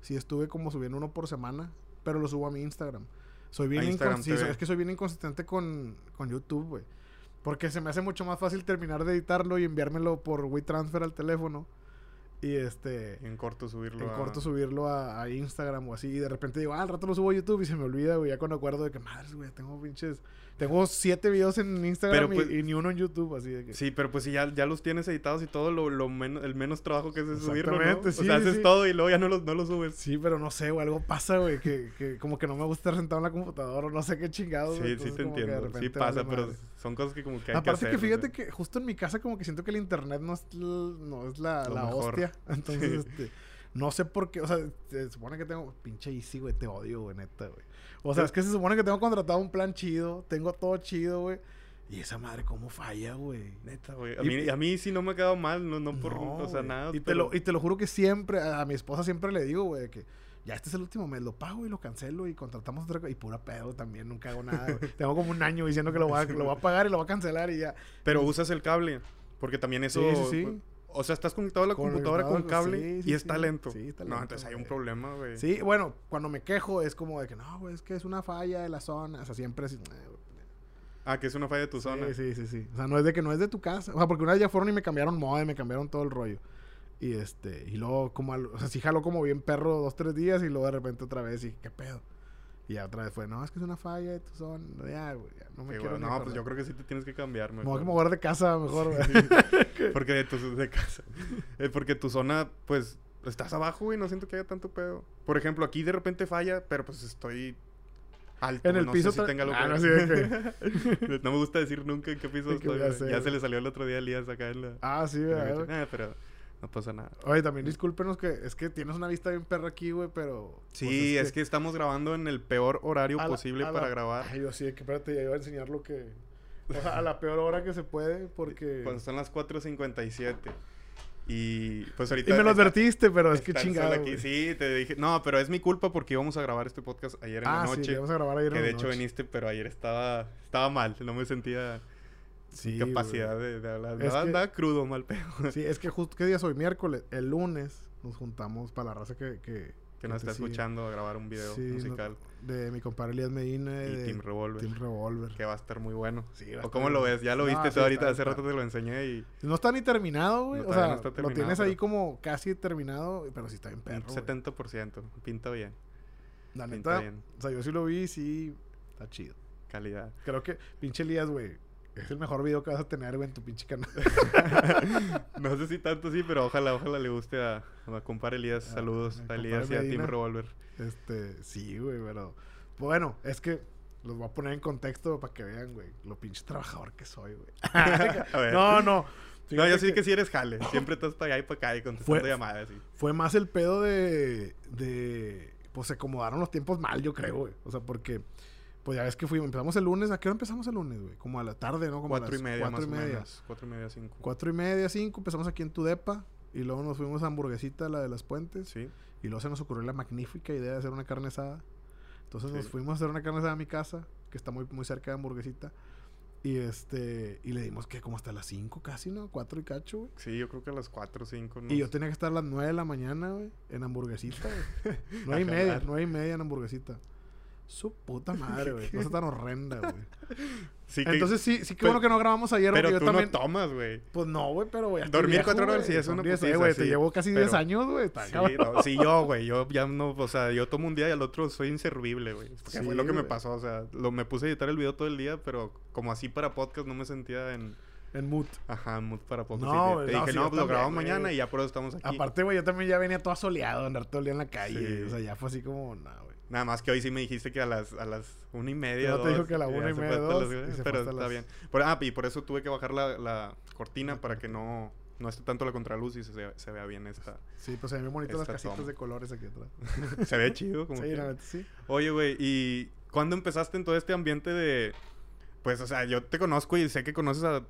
sí estuve como subiendo uno por semana, pero lo subo a mi Instagram. Soy bien A Instagram incon- sí, TV. soy- es que soy bien inconsistente con, con YouTube, güey. Porque se me hace mucho más fácil terminar de editarlo y enviármelo por WeTransfer al teléfono. Y este en corto subirlo. en a- corto subirlo a, a Instagram o así. Y de repente digo, ah, al rato lo subo a YouTube y se me olvida, güey. Ya cuando acuerdo de que, madres, güey, tengo pinches. Tengo siete videos en Instagram y- pues- y, ni uno en YouTube, así de que. Sí, pero pues si ya, ya los tienes editados y todo, lo, lo menos, el menos trabajo que es es subirlo, ¿no? Exactamente, o sí, sea, haces sí. todo y luego ya no lo, no lo subes. Sí, pero no sé, güey, algo pasa, güey, que, que como que no me gusta estar sentado en la computadora o no sé qué chingados. güey, Sí, sí te que entiendo. Sí pasa, vale pero madre. son cosas que como que hay Aparte que que, hacer. fíjate o sea. que justo en mi casa como que siento que el internet no es, no es la, la hostia. Entonces, Sí. este, no sé por qué, o sea, se supone que tengo, pinche Easy, güey, te odio, güey, neta, güey. O sea, es que se supone que tengo contratado un plan chido, tengo todo chido, güey. Y esa madre, ¿cómo falla, güey? Neta, güey. A Y- mí, a mí sí no me ha quedado mal, no, no por, No, o sea, güey. nada. Y te, lo, y te lo juro que siempre, a, a mi esposa siempre le digo, güey, que ya este es el último mes, lo pago y lo cancelo y contratamos otra cosa. Y pura pedo también, nunca hago nada. Tengo como un año diciendo que lo voy, a, lo voy a pagar y lo voy a cancelar y ya. Pero usas el cable, porque también eso... Sí, sí, sí. O sea, estás conectado a la computadora con cable sí, sí, y está sí. lento. Sí, está No, lento, entonces hay un güey. problema, güey. Sí, bueno, cuando me quejo es como de que no, güey, es que es una falla de la zona. O sea, siempre es. eh. Ah, que es una falla de tu zona. Sí, sí, sí, sí. O sea, no es de que no es de tu casa. O sea, porque una vez ya fueron y me cambiaron modem, me cambiaron todo el rollo. Y este, y luego como, al- o sea, sí jaló como bien perro dos, tres días y luego de repente otra vez y qué pedo. Y ya otra vez fue, no, es que es una falla de tu zona. Ya, güey, ya no me Sí, quiero ni no, pues yo creo que sí te tienes que cambiar, Me voy a mejor. mover de casa mejor, güey. Porque de tu de casa. Eh, porque tu zona, pues, estás abajo, güey. No siento que haya tanto pedo. Por ejemplo, aquí de repente falla, pero pues estoy alto. En el no piso sé si tenga algo Ah, que no, sí, no me gusta decir nunca en qué piso Sí, estoy. ya güey. sé, Ya, se le salió el otro día a Elías acá en la... Ah, sí, noche. güey. Eh, pero no pasa nada. Oye, también discúlpenos que es que tienes una vista bien perra aquí, güey, pero... Sí, pues, es, que... estamos grabando en el peor horario a posible la- para grabar. Ay, yo sí, que espérate, ya iba a enseñar lo que... O sea, a la peor hora que se puede, porque... Cuando son las 4.57. Y pues Y ahorita... me lo advertiste, pero es que aquí. güey. Sí, te dije... No, pero es mi culpa porque íbamos a grabar este podcast ayer en Ah, la sí, noche. le vamos a grabar ayer que en de la hecho noche. viniste, pero ayer estaba... Estaba mal. No me sentía Sí, capacidad de, de hablar. Es Andaba, que- crudo, mal pedo. Sí, es que justo... ¿Qué día soy? Miércoles. El lunes nos juntamos para la raza que... Que, que nos está sigue. escuchando a grabar un video Sí, no- musical. De mi compadre Elías Medina y, de Team Revolver. Team Revolver. Que va a estar muy bueno. Sí, va a ¿O cómo lo ves? Ya lo No, viste sí, ahorita. está- Hace rato te lo enseñé y... No está ni terminado, güey. No, o sea, lo tienes ahí como casi terminado, pero sí está bien Un perro. güey. 70%. Pinta bien. La pinta neta, bien. o sea, yo sí lo vi, sí, está chido. Calidad. Creo que pinche Elías, güey, es el mejor video que vas a tener, güey, en tu pinche canal. no sé si tanto sí, pero ojalá, ojalá le guste a, a compadre Elías. Saludos a Elías y a Team. Revolver. Este, sí, güey, pero bueno, es que los voy a poner en contexto para que vean, güey, lo pinche trabajador que soy, güey. No, no. No, yo sí que sí eres jale. Siempre estás para allá y para acá y contestando Fue- llamadas. y- Fue más el pedo de, de, pues se acomodaron los tiempos mal, yo creo, güey. O sea, porque, pues ya ves que fuimos, empezamos el lunes, ¿a qué hora empezamos el lunes, güey? Como a la tarde, ¿no? Como a Cuatro y las media, cuatro más y media. menos. Cuatro y media, cinco. Cuatro y media, cinco, empezamos aquí en Tudepa. Y luego nos fuimos a Hamburguesita, la de las puentes. Sí. Y luego se nos ocurrió la magnífica idea de hacer una carne asada. Entonces nos fuimos a hacer una carne asada a mi casa, que está muy, muy cerca de Hamburguesita. Y este, y le dimos que como hasta las 5 casi, ¿no? 4 y cacho, güey. Sí, yo creo que a las cuatro o cinco. Y yo tenía que estar a las 9 de la mañana, güey, en Hamburguesita, güey. 9 y A media, jalar. 9 y media en Hamburguesita. Su puta madre, güey. Cosa tan horrenda, güey. Sí Entonces sí, sí que Pues- bueno que no grabamos ayer, pero yo tú también. no tomas, güey. Pues no, güey, pero güey. Dormir cuatro horas sí es una diez, putiza, güey. sí. Te llevo casi 10 Pero- años, güey. Sí, no, sí, yo, güey. Yo ya no, o sea, yo tomo un día y al otro soy inservible, güey. Porque Sí, fue lo que me pasó, o sea, lo, me puse a editar el video todo el día, pero como así para podcast no me sentía en, En mood. ajá, en mood para podcast. No, y te, no, dije, sí, no, pues lo grabamos mañana y ya por eso estamos aquí. Aparte, güey, yo también ya venía todo soleado, andar todo el día en la calle. Sí. O sea, ya fue así como, no. Nada más que hoy sí me dijiste que a las, a las una y media. No, te dijo que a la una y media, dos, las- y pero está las- bien. Por- ah, y por eso tuve que bajar la, la cortina para que no, no esté tanto la contraluz y se, se vea bien esta. Sí, pues se ven bonitas las casitas toma. de colores aquí atrás. se ve chido, como Sí, que- sí. Oye, güey, ¿y cuándo empezaste en todo este ambiente de... Pues, o sea, yo te conozco y sé que conoces a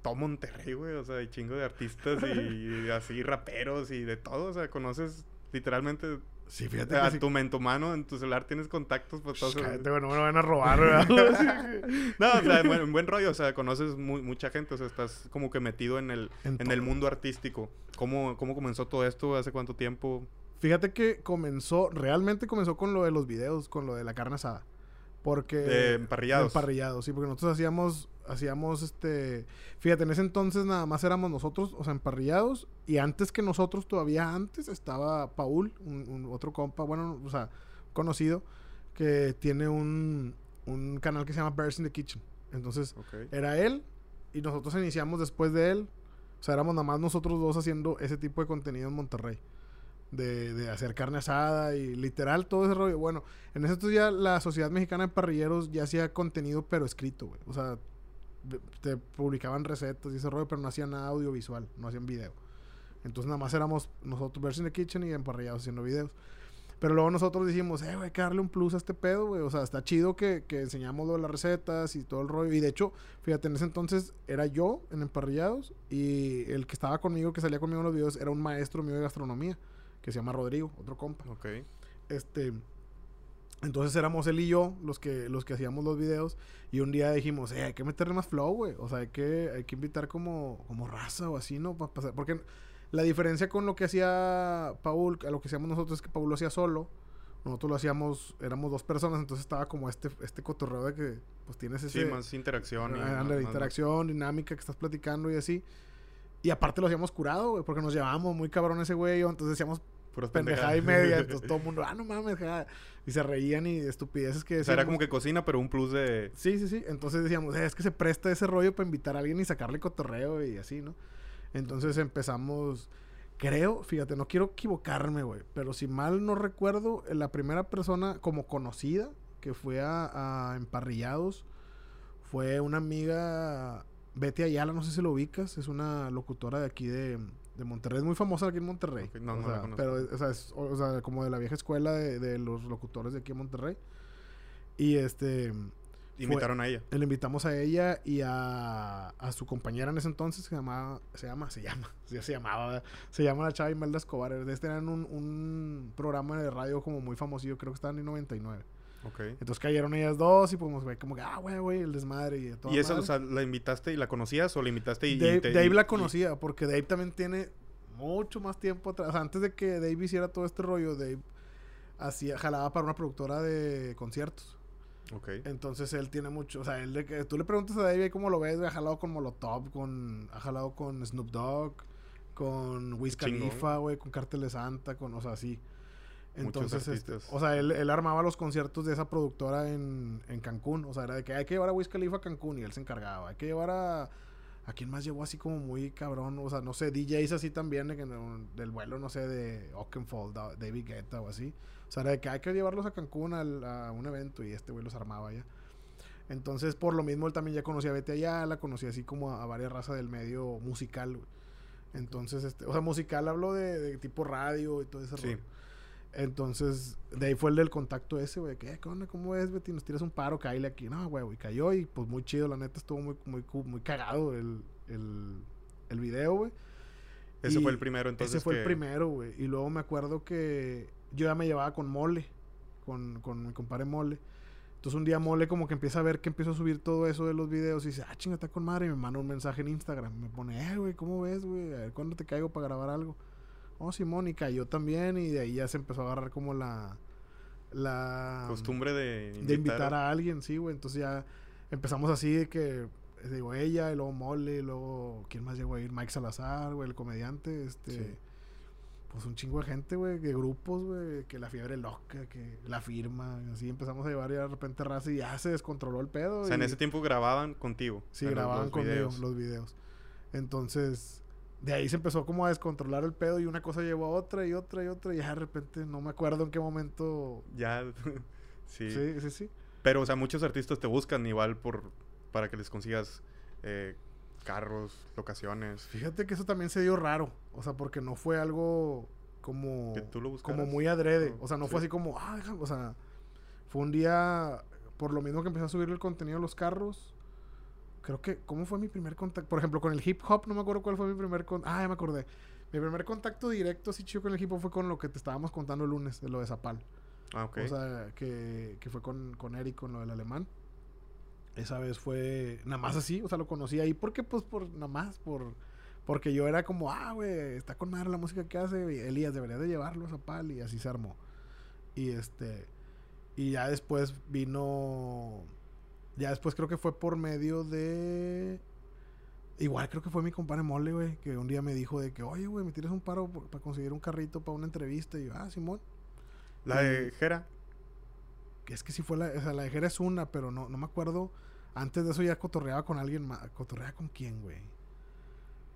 todo Monterrey, güey. O sea, hay chingo de artistas y, así raperos y de todo. O sea, conoces literalmente Sí, fíjate a que tu, en tu mano, en tu celular tienes contactos por todos. Shh, cállate, güey, no me lo van a robar, ¿verdad? No, o sea, en buen, en buen rollo. O sea, conoces mu- mucha gente. O sea, estás como que metido en el, En en el mundo artístico. ¿Cómo, ¿Cómo comenzó todo esto? ¿Hace cuánto tiempo? Fíjate que comenzó, realmente comenzó con lo de los videos, con lo de la carne asada. Porque... Emparrillados. Emparrillados, sí, porque nosotros hacíamos, hacíamos este... Fíjate, en ese entonces nada más éramos nosotros, o sea, emparrillados. Y antes que nosotros, todavía antes, estaba Paul, un, un otro compa, bueno, o sea, conocido, que tiene un, un canal que se llama Bears in the Kitchen. Entonces, era él y nosotros iniciamos después de él. O sea, éramos nada más nosotros dos haciendo ese tipo de contenido en Monterrey. De, de hacer carne asada y literal todo ese rollo. Bueno, en ese entonces ya la Sociedad Mexicana de Parrilleros ya hacía contenido pero escrito, güey. O sea, te publicaban recetas y ese rollo, pero no hacían nada audiovisual, no hacían video. Entonces nada más éramos nosotros Versus in the Kitchen y emparrillados haciendo videos. Pero luego nosotros dijimos, eh, güey, darle un plus a este pedo, güey. O sea, está chido que, que enseñamos lo de las recetas y todo el rollo. Y de hecho, fíjate, en ese entonces era yo en Emparrillados y el que estaba conmigo, que salía conmigo en los videos, era un maestro mío de gastronomía, que se llama Rodrigo, otro compa. Ok. Este, entonces éramos él y yo los que, los que hacíamos los videos. Y un día dijimos, eh, hay que meterle más flow, güey. O sea, hay que, hay que invitar como, como raza o así, ¿no? Pa- pasar- Porque la diferencia con lo que hacía Paul, a lo que hacíamos nosotros es que Paul lo hacía solo. Nosotros lo hacíamos, éramos dos personas, entonces estaba como este, este cotorreo de que pues tienes ese... Sí, más interacción. y Ah, más- ándale, más- interacción, dinámica que estás platicando y así. Y aparte lo hacíamos curado, güey, porque nos llevábamos muy cabrón ese güey. Entonces decíamos puras pendejada y media. Entonces todo el mundo, ah, no mames, ja". Y se reían y estupideces que O sea, era decíamos. como que cocina, pero un plus de... Sí, sí, sí. Entonces decíamos, "Eh, es que se presta ese rollo para invitar a alguien y sacarle cotorreo y así, ¿no? Entonces empezamos, creo, fíjate, no quiero equivocarme, güey, pero si mal no recuerdo, eh, la primera persona como conocida que fue a, a Emparrillados fue una amiga, Betty Ayala, no sé si lo ubicas, es una locutora de aquí de, de Monterrey, es muy famosa aquí en Monterrey. Ok, no, o no la conozco. Pero, o sea, es o sea, como de la vieja escuela de, de los locutores de aquí en Monterrey. Y este... fue- Invitaron a ella. le invitamos a ella y a, a su compañera en ese entonces, que se llamaba, se llama, se llama, ya se llamaba, se llama la chava Imelda Escobar. Este era un, un programa de radio como muy famosillo, creo que estaba en 99. Entonces cayeron ellas dos y pues, güey, como que, ah, güey, güey, el desmadre y todo. ¿Y esa, o sea, la invitaste y la conocías o la invitaste y... y Dave, te- Dave y- la y- conocía, porque Dave también tiene mucho más tiempo atrás. O sea, antes de que Dave hiciera todo este rollo, Dave hacía, jalaba para una productora de conciertos. Entonces él tiene mucho, o sea, él de que tú le preguntas a Dave cómo lo ves, ha jalado con Molotov, con ha jalado con Snoop Dogg, con Wiz. Khalifa, güey, con Cartel de Santa, con, o sea, así. Entonces, este, o sea, él, él armaba los conciertos de esa productora en, en Cancún, o sea, era de que hay que llevar a Wiz Khalifa a Cancún y él se encargaba, hay que llevar a a quién más llevó así como muy cabrón, o sea, no sé, DJs así también de que no- del vuelo, no sé, de Oakenfold, Da- David Guetta o así. O sea, era de que hay que llevarlos a Cancún al- a un evento y este güey los armaba ya. Entonces, por lo mismo, él también ya conocía a Betty Ayala, conocía así como a, a varias razas del medio musical, güey. Entonces, este, o sea, musical hablo de, de tipo radio y todo ese Sí. rollo. Entonces, de ahí fue el del contacto ese, güey. que, "Eh, ¿Qué onda? ¿Cómo es, Betty? Nos tiras un paro, caíle aquí. No, güey, güey, cayó y pues muy chido, la neta, estuvo muy, muy, muy cagado el, el, el video, güey. Ese Y fue el primero, entonces. Ese fue el primero, güey. Y luego me acuerdo que yo ya me llevaba con Mole, con, con mi compadre Mole. Entonces un día Mole como que empieza a ver que empiezo a subir todo eso de los videos y dice, ah, chinga, está con madre. Y me manda un mensaje en Instagram. Me pone, eh, güey, ¿cómo ves, güey? A ver, ¿cuándo te caigo para grabar algo? Oh, Simón, y cayó también. Y de ahí ya se empezó a agarrar como la... la Costumbre de de invitar a alguien, sí, güey. Entonces ya empezamos así de que, digo, ella, y luego Mole, y luego, ¿quién más llegó a ir? Mike Salazar, güey, el comediante, este... Sí. Pues un chingo de gente, güey, de grupos, güey, que la fiebre loca, que la firma, así empezamos a llevar y de repente raza y ya se descontroló el pedo. O sea, en ese tiempo grababan contigo. Sí, grababan los conmigo videos. los videos. Entonces, de ahí se empezó como a descontrolar el pedo y una cosa llevó a otra y otra y otra y ya de repente no me acuerdo en qué momento... Ya, sí. Sí, sí, sí. Pero, o sea, muchos artistas te buscan igual por para que les consigas eh, carros, locaciones. Fíjate que eso también se dio raro. O sea, porque no fue algo como... Que tú lo buscaras. como muy adrede. O sea, no sí. fue así como... Ah, déjame", O sea, fue un día... Por lo mismo que empecé a subir el contenido de los carros. Creo que... ¿Cómo fue mi primer contacto? Por ejemplo, con el hip hop. No me acuerdo cuál fue mi primer... Con... Ah, ya me acordé. Mi primer contacto directo así chido con el hip hop fue con lo que te estábamos contando el lunes. De lo de Zapal. Ah, ok. O sea, que, que fue con, con Eric, con lo del alemán. Esa vez fue nada más así, o sea, lo conocí ahí porque, pues, por nada más, por... Porque yo era como, ah, güey, está con madre la música que hace. y Elías, debería de llevarlo a Zapal. Y así se armó. Y este... Y ya después vino... Ya después creo que fue por medio de... Igual creo que fue mi compadre Mole, güey, que un día me dijo de que, oye, güey, me tienes un paro por- para conseguir un carrito para una entrevista. Y yo, ah, Simón. La de Jera. que es que sí fue la, o sea, la de Jera es una, pero no, no me acuerdo. Antes de eso ya cotorreaba con alguien más. ¿Cotorreaba con quién, güey?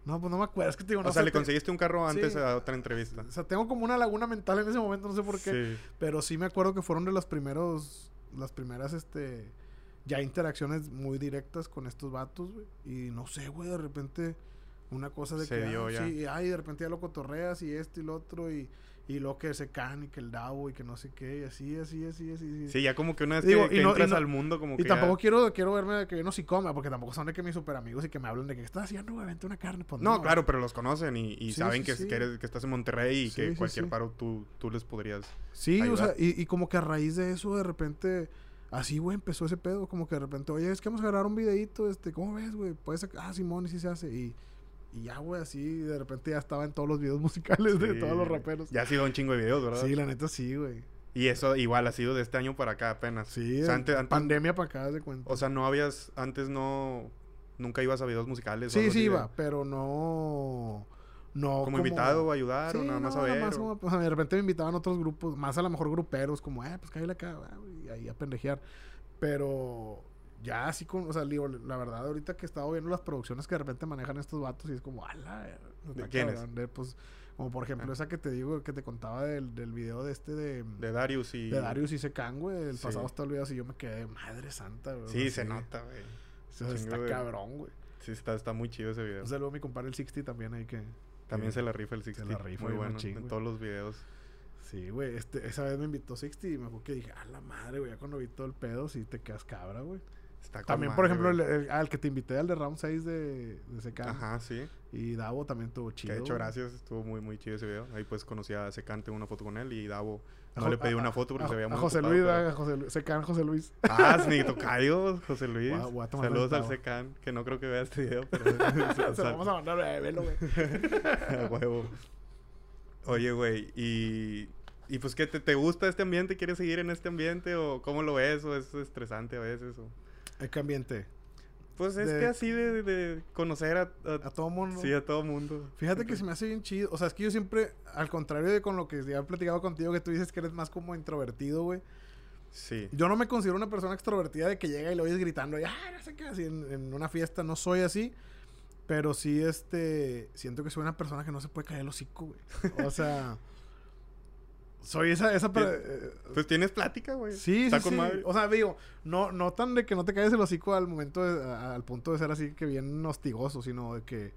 No, pues no me acuerdo. Es que te digo, no o sea, sé, le te- conseguiste un carro antes Sí. a otra entrevista. O sea, tengo como una laguna mental en ese momento, no sé por qué. Sí. Pero sí me acuerdo que fueron de los primeros, las primeras, este, ya interacciones muy directas con estos vatos, güey. Y no sé, güey, de repente una cosa de Se que, dio ah, ya. sí, y, ay, de repente ya lo cotorreas y esto y lo otro y, y lo que se can y que el Davo y que no sé qué, y así, así, así, así. Sí, ya como que una vez Digo, que, y que no- y entras no- al mundo, como Y que. tampoco ya- quiero, quiero verme que no sí coma, porque tampoco son de que mis super amigos y que me hablan de que estás haciendo, güey, vente una carne. Pues No, claro, pero los conocen y, y Sí, saben sí, que, que, eres- que estás en Monterrey y que cualquier paro tú, tú les podrías. Sí, o sea, y, y como que a raíz de eso, de repente, así, güey, empezó ese pedo. Como que de repente, oye, es que vamos a grabar un videito, este, ¿cómo ves, güey? Puede ser, ah, Simón, y sí se hace. Y, y ya, güey, así, de repente ya estaba en todos los videos musicales de todos los raperos. Ya ha sido un chingo de videos, ¿verdad? Sí, la neta sí, güey. Y eso igual ha sido de este año para acá apenas. Sí, O sea, antes, antes- pandemia para acá, de cuenta. o sea, no habías. Antes no. Nunca ibas a videos musicales. sí, sí iba, pero no. No. Como, invitado a ayudar o nada más no, a ver. nada más o- como- sea, de repente me invitaban otros grupos, más a lo mejor gruperos, como, eh, pues cállale acá, güey, y ahí a pendejear. Pero ya así con, o sea, digo, la verdad, ahorita que he estado viendo las producciones que de repente manejan estos vatos y es como, ala, ¿De quiénes? Pues, como por ejemplo Ah. esa que te digo, que te contaba del, del video de este de, De Darius y. de Darius y Secan, güey, el Sí. pasado está olvidado, y yo me quedé, madre santa, güey. o Sí, sea, se nota, güey. o sea, está de- cabrón, güey. Sí, está, está muy chido ese video. Un saludo a mi compadre el 60 también ahí que... También que- se la rifa el 60. la rifa muy bueno. en todos los videos. Sí, güey, este, esa vez me invitó 60 y me acuerdo que dije, a la madre, güey, ya cuando vi todo el pedo, sí te quedas cabra, güey. También, por ejemplo, güey. el, el- al que te invité, al de Round 6 de, de Secan. Ajá, sí. Y Davo también tuvo chido. Que de hecho, güey. gracias. Estuvo muy, muy chido ese video. Ahí pues conocí a Secante una foto con él y Davo. A No Jo- le pedí a- una a- foto porque a, se veía a muy José ocupado, Luis, pero- a José Lu- Secan José Luis. Ah, ni tocayo, José Luis. A- a Saludos al. Secan, que no creo que vea este video, pero... Se lo vamos a mandar, güey, velo, güey. A huevo. Oye, güey, y... ¿Y pues qué? Te, te gusta este ambiente? ¿Quieres seguir en este ambiente? ¿O cómo lo ves? ¿O es estresante a veces? O... Que ambiente. Pues es De- que así de, de conocer a, a- A todo mundo. Sí, a todo mundo. Fíjate que se me hace bien chido. O sea, es que yo siempre, al contrario de con lo que ya he platicado contigo, que tú dices que eres más como introvertido, güey. Sí. Yo no me considero una persona extrovertida de que llega y lo oyes gritando y ah, no sé qué, así en, en una fiesta. No soy así. Pero sí, este. Siento que soy una persona que no se puede caer el hocico, güey. O sea. soy esa. esa eh, Pues tienes plática, güey. sí, Está sí, con sí. madre. O sea, digo, no, no tan de que no te caigas el hocico al momento de- a- al punto de ser así que bien hostigoso, sino de que.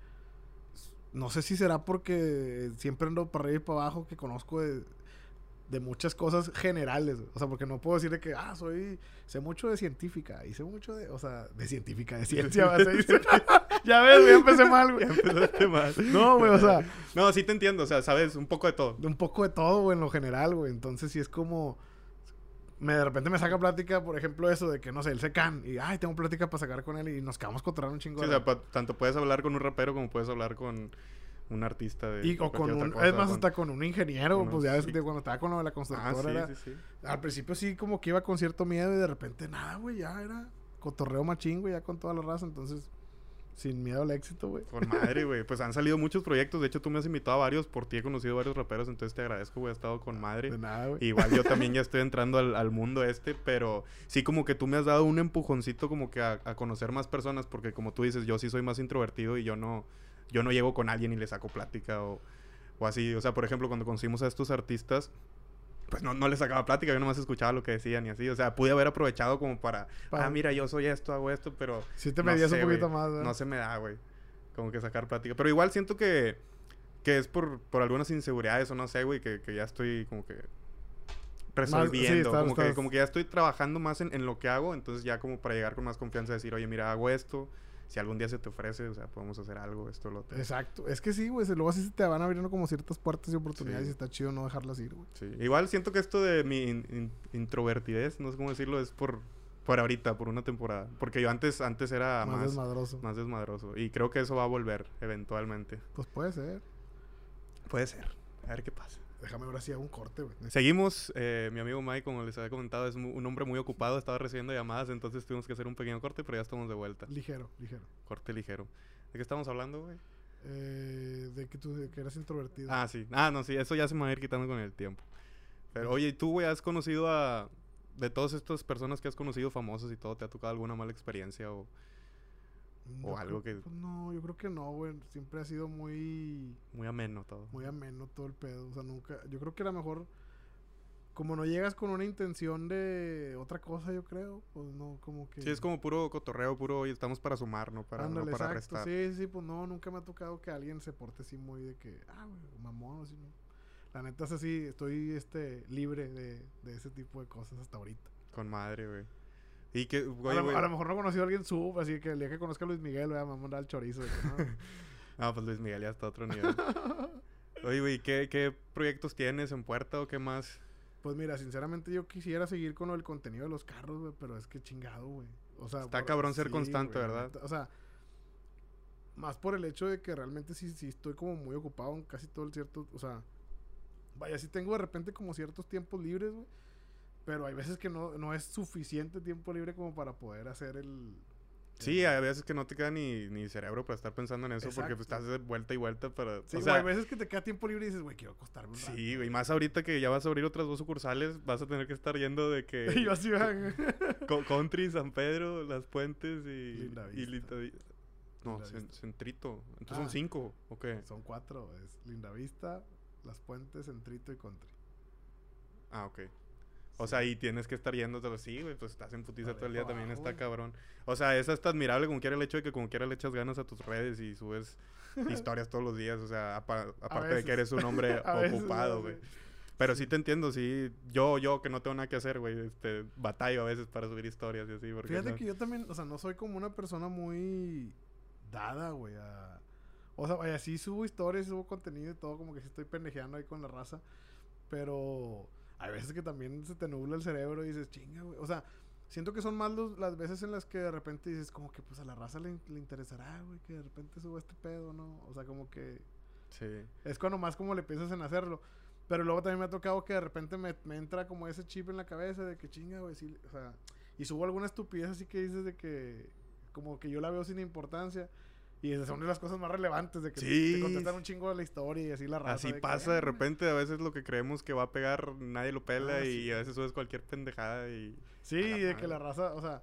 No sé si será porque siempre ando para arriba y para abajo que conozco de, de muchas cosas generales. O sea, porque no puedo decir de que, ah, soy, sé mucho de científica y sé mucho de, o sea, de científica, de ciencia. ya ves, ya empecé mal, güey. Ya empezaste mal. No, güey, o sea, No, sí te entiendo. O sea, sabes un poco de todo. un poco de todo, güey, en lo general, güey. Entonces, sí es como. Me, de repente me saca plática, por ejemplo, eso de que, no sé, el secan. Y, ay, tengo plática para sacar con él. Y nos quedamos contra un chingo. Sí, o sea, pa- tanto puedes hablar con un rapero como puedes hablar con un artista de Y o con un, cosa, es más, con- hasta con un ingeniero, pues ya ves sí. que cuando estaba con lo de la Ah, constructora era- sí, sí, sí. Al principio sí como que iba con cierto miedo y de repente nada, güey, ya era cotorreo machín, güey, ya con toda la raza, entonces sin miedo al éxito, güey. Con madre, güey. Pues han salido muchos proyectos. De hecho, tú me has invitado a varios. Por ti he conocido varios raperos. Entonces te agradezco, güey. He estado con madre. De nada, güey. Igual yo también ya estoy entrando al, al mundo este, pero sí como que tú me has dado un empujoncito como que a, a conocer más personas, porque como tú dices, yo sí soy más introvertido y yo no, yo no llego con alguien y le saco plática o, o así. O sea, por ejemplo, cuando conocimos a estos artistas, pues no, no les sacaba plática, yo nomás escuchaba lo que decían y así. O sea, pude haber aprovechado como para, Pa- ah, mira, yo soy esto, hago esto, pero Sí te no medías sé, un poquito más, güey. no se me da, güey. Como que sacar plática. Pero igual siento que, que es por, por algunas inseguridades o no sé, güey, que, que ya estoy como que resolviendo. como, que, como que ya estoy trabajando más en, en lo que hago. Entonces ya como para llegar con más confianza decir, oye, mira, hago esto. Si algún día se te ofrece, o sea, podemos hacer algo, esto, lo otro. Exacto. Es que sí, güey, se- luego así se te van abriendo como ciertas puertas y oportunidades Sí. y está chido no dejarlas ir, güey. Sí. Igual siento que esto de mi in- in- introvertidez, no sé cómo decirlo, es por, por ahorita, por una temporada. Porque yo antes, antes era Más, más, desmadroso. más desmadroso. Y creo que eso va a volver eventualmente. Pues puede ser. Puede ser. A ver qué pasa. Déjame ahora sí hago un corte, güey. Seguimos. eh, mi amigo Mike, como les había comentado, es un hombre muy ocupado. Estaba recibiendo llamadas, entonces tuvimos que hacer un pequeño corte, pero ya estamos de vuelta. Ligero, ligero. Corte ligero. ¿De qué estamos hablando, güey? Eh, de que tú de que eras introvertido. Ah, sí. Ah, no, sí. Eso ya se me va a ir quitando con el tiempo. Pero, oye, ¿y tú, güey, has conocido a... De todas estas personas que has conocido famosas y todo, ¿te ha tocado alguna mala experiencia o No o algo que- pues no, yo creo que no, güey. Siempre ha sido muy... muy ameno todo? muy ameno todo el pedo. O sea, nunca. Yo creo que a lo mejor. Como no llegas con una intención de otra cosa, yo creo. Pues no, como que. Sí, es como puro cotorreo, puro... Oye, estamos para sumar, no para, no Ándale, para exacto. restar. Sí, sí, pues no, nunca me ha tocado que alguien se porte así muy de que. Ah, güey, mamón, así, ¿no? La neta es así, estoy este, libre de, de ese tipo de cosas hasta ahorita. Con madre, güey. Y que, a, lo, güey... a lo mejor no he conocido a alguien sub, así que el día que conozca a Luis Miguel, voy a mandar al chorizo. que, no. Ah, pues Luis Miguel ya está a otro nivel. Oye, güey, ¿qué, ¿qué proyectos tienes en puerta o qué más? Pues mira, sinceramente yo quisiera seguir con el contenido de los carros, güey, pero es que chingado, güey. O sea, Está cabrón ser constante, güey, ¿verdad? O sea, más por el hecho de que realmente sí, sí estoy como muy ocupado en casi todo el cierto, o sea, vaya, sí tengo de repente como ciertos tiempos libres, güey. Pero hay veces que no, no es suficiente tiempo libre como para poder hacer el... Sí, hay veces que no te queda ni, ni cerebro para estar pensando en eso porque pues, Exacto. estás de vuelta y vuelta para... Sí, o sea, hay veces que te queda tiempo libre y dices, güey, quiero acostarme un rato. sí, güey, más ahorita que ya vas a abrir otras dos sucursales, vas a tener que estar yendo de Y que... yo así, van. Co- Country, San Pedro, Las Puentes y... Linda y Vista. Linda Vi- No, Linda. Centrito. Entonces Ah. son cinco, ¿o qué? Son cuatro, es Linda Vista, Las Puentes, Centrito y Country. Ah, ok. O sea, y tienes que estar yendo, pero sí, güey, pues estás en putiza todo el día, también está cabrón. O sea, es hasta admirable como quiera el hecho de que como quiera le echas ganas a tus redes y subes historias todos los días, o sea, apa- aparte de que eres un hombre ocupado, ¿no, güey. Pero sí. te entiendo, sí. Yo, yo que no tengo nada que hacer, güey, este, batallo a veces para subir historias y así, porque Fíjate no- que yo también, o sea, no soy como una persona muy dada, güey, a... O sea, vaya, sí subo historias, subo contenido y todo, como que sí estoy pendejeando ahí con la raza. Pero hay veces que también se te nubla el cerebro y dices, chinga, güey. O sea, siento que son más los- las veces en las que de repente dices, como que pues a la raza le, le interesará, güey, que de repente suba este pedo, ¿no? O sea, como que Sí. es cuando más como le piensas en hacerlo. Pero luego también me ha tocado que de repente me, me entra como ese chip en la cabeza de que chinga, güey, sí, o sea, y subo alguna estupidez así que dices de que como que yo la veo sin importancia y esas son de las cosas más relevantes de que Sí. te contestan un chingo de la historia y así la raza. Así de pasa "Ah, de repente, a veces lo que creemos que va a pegar, nadie lo pela Ah, y sí. a veces subes cualquier pendejada y... Sí, de que la raza, o sea,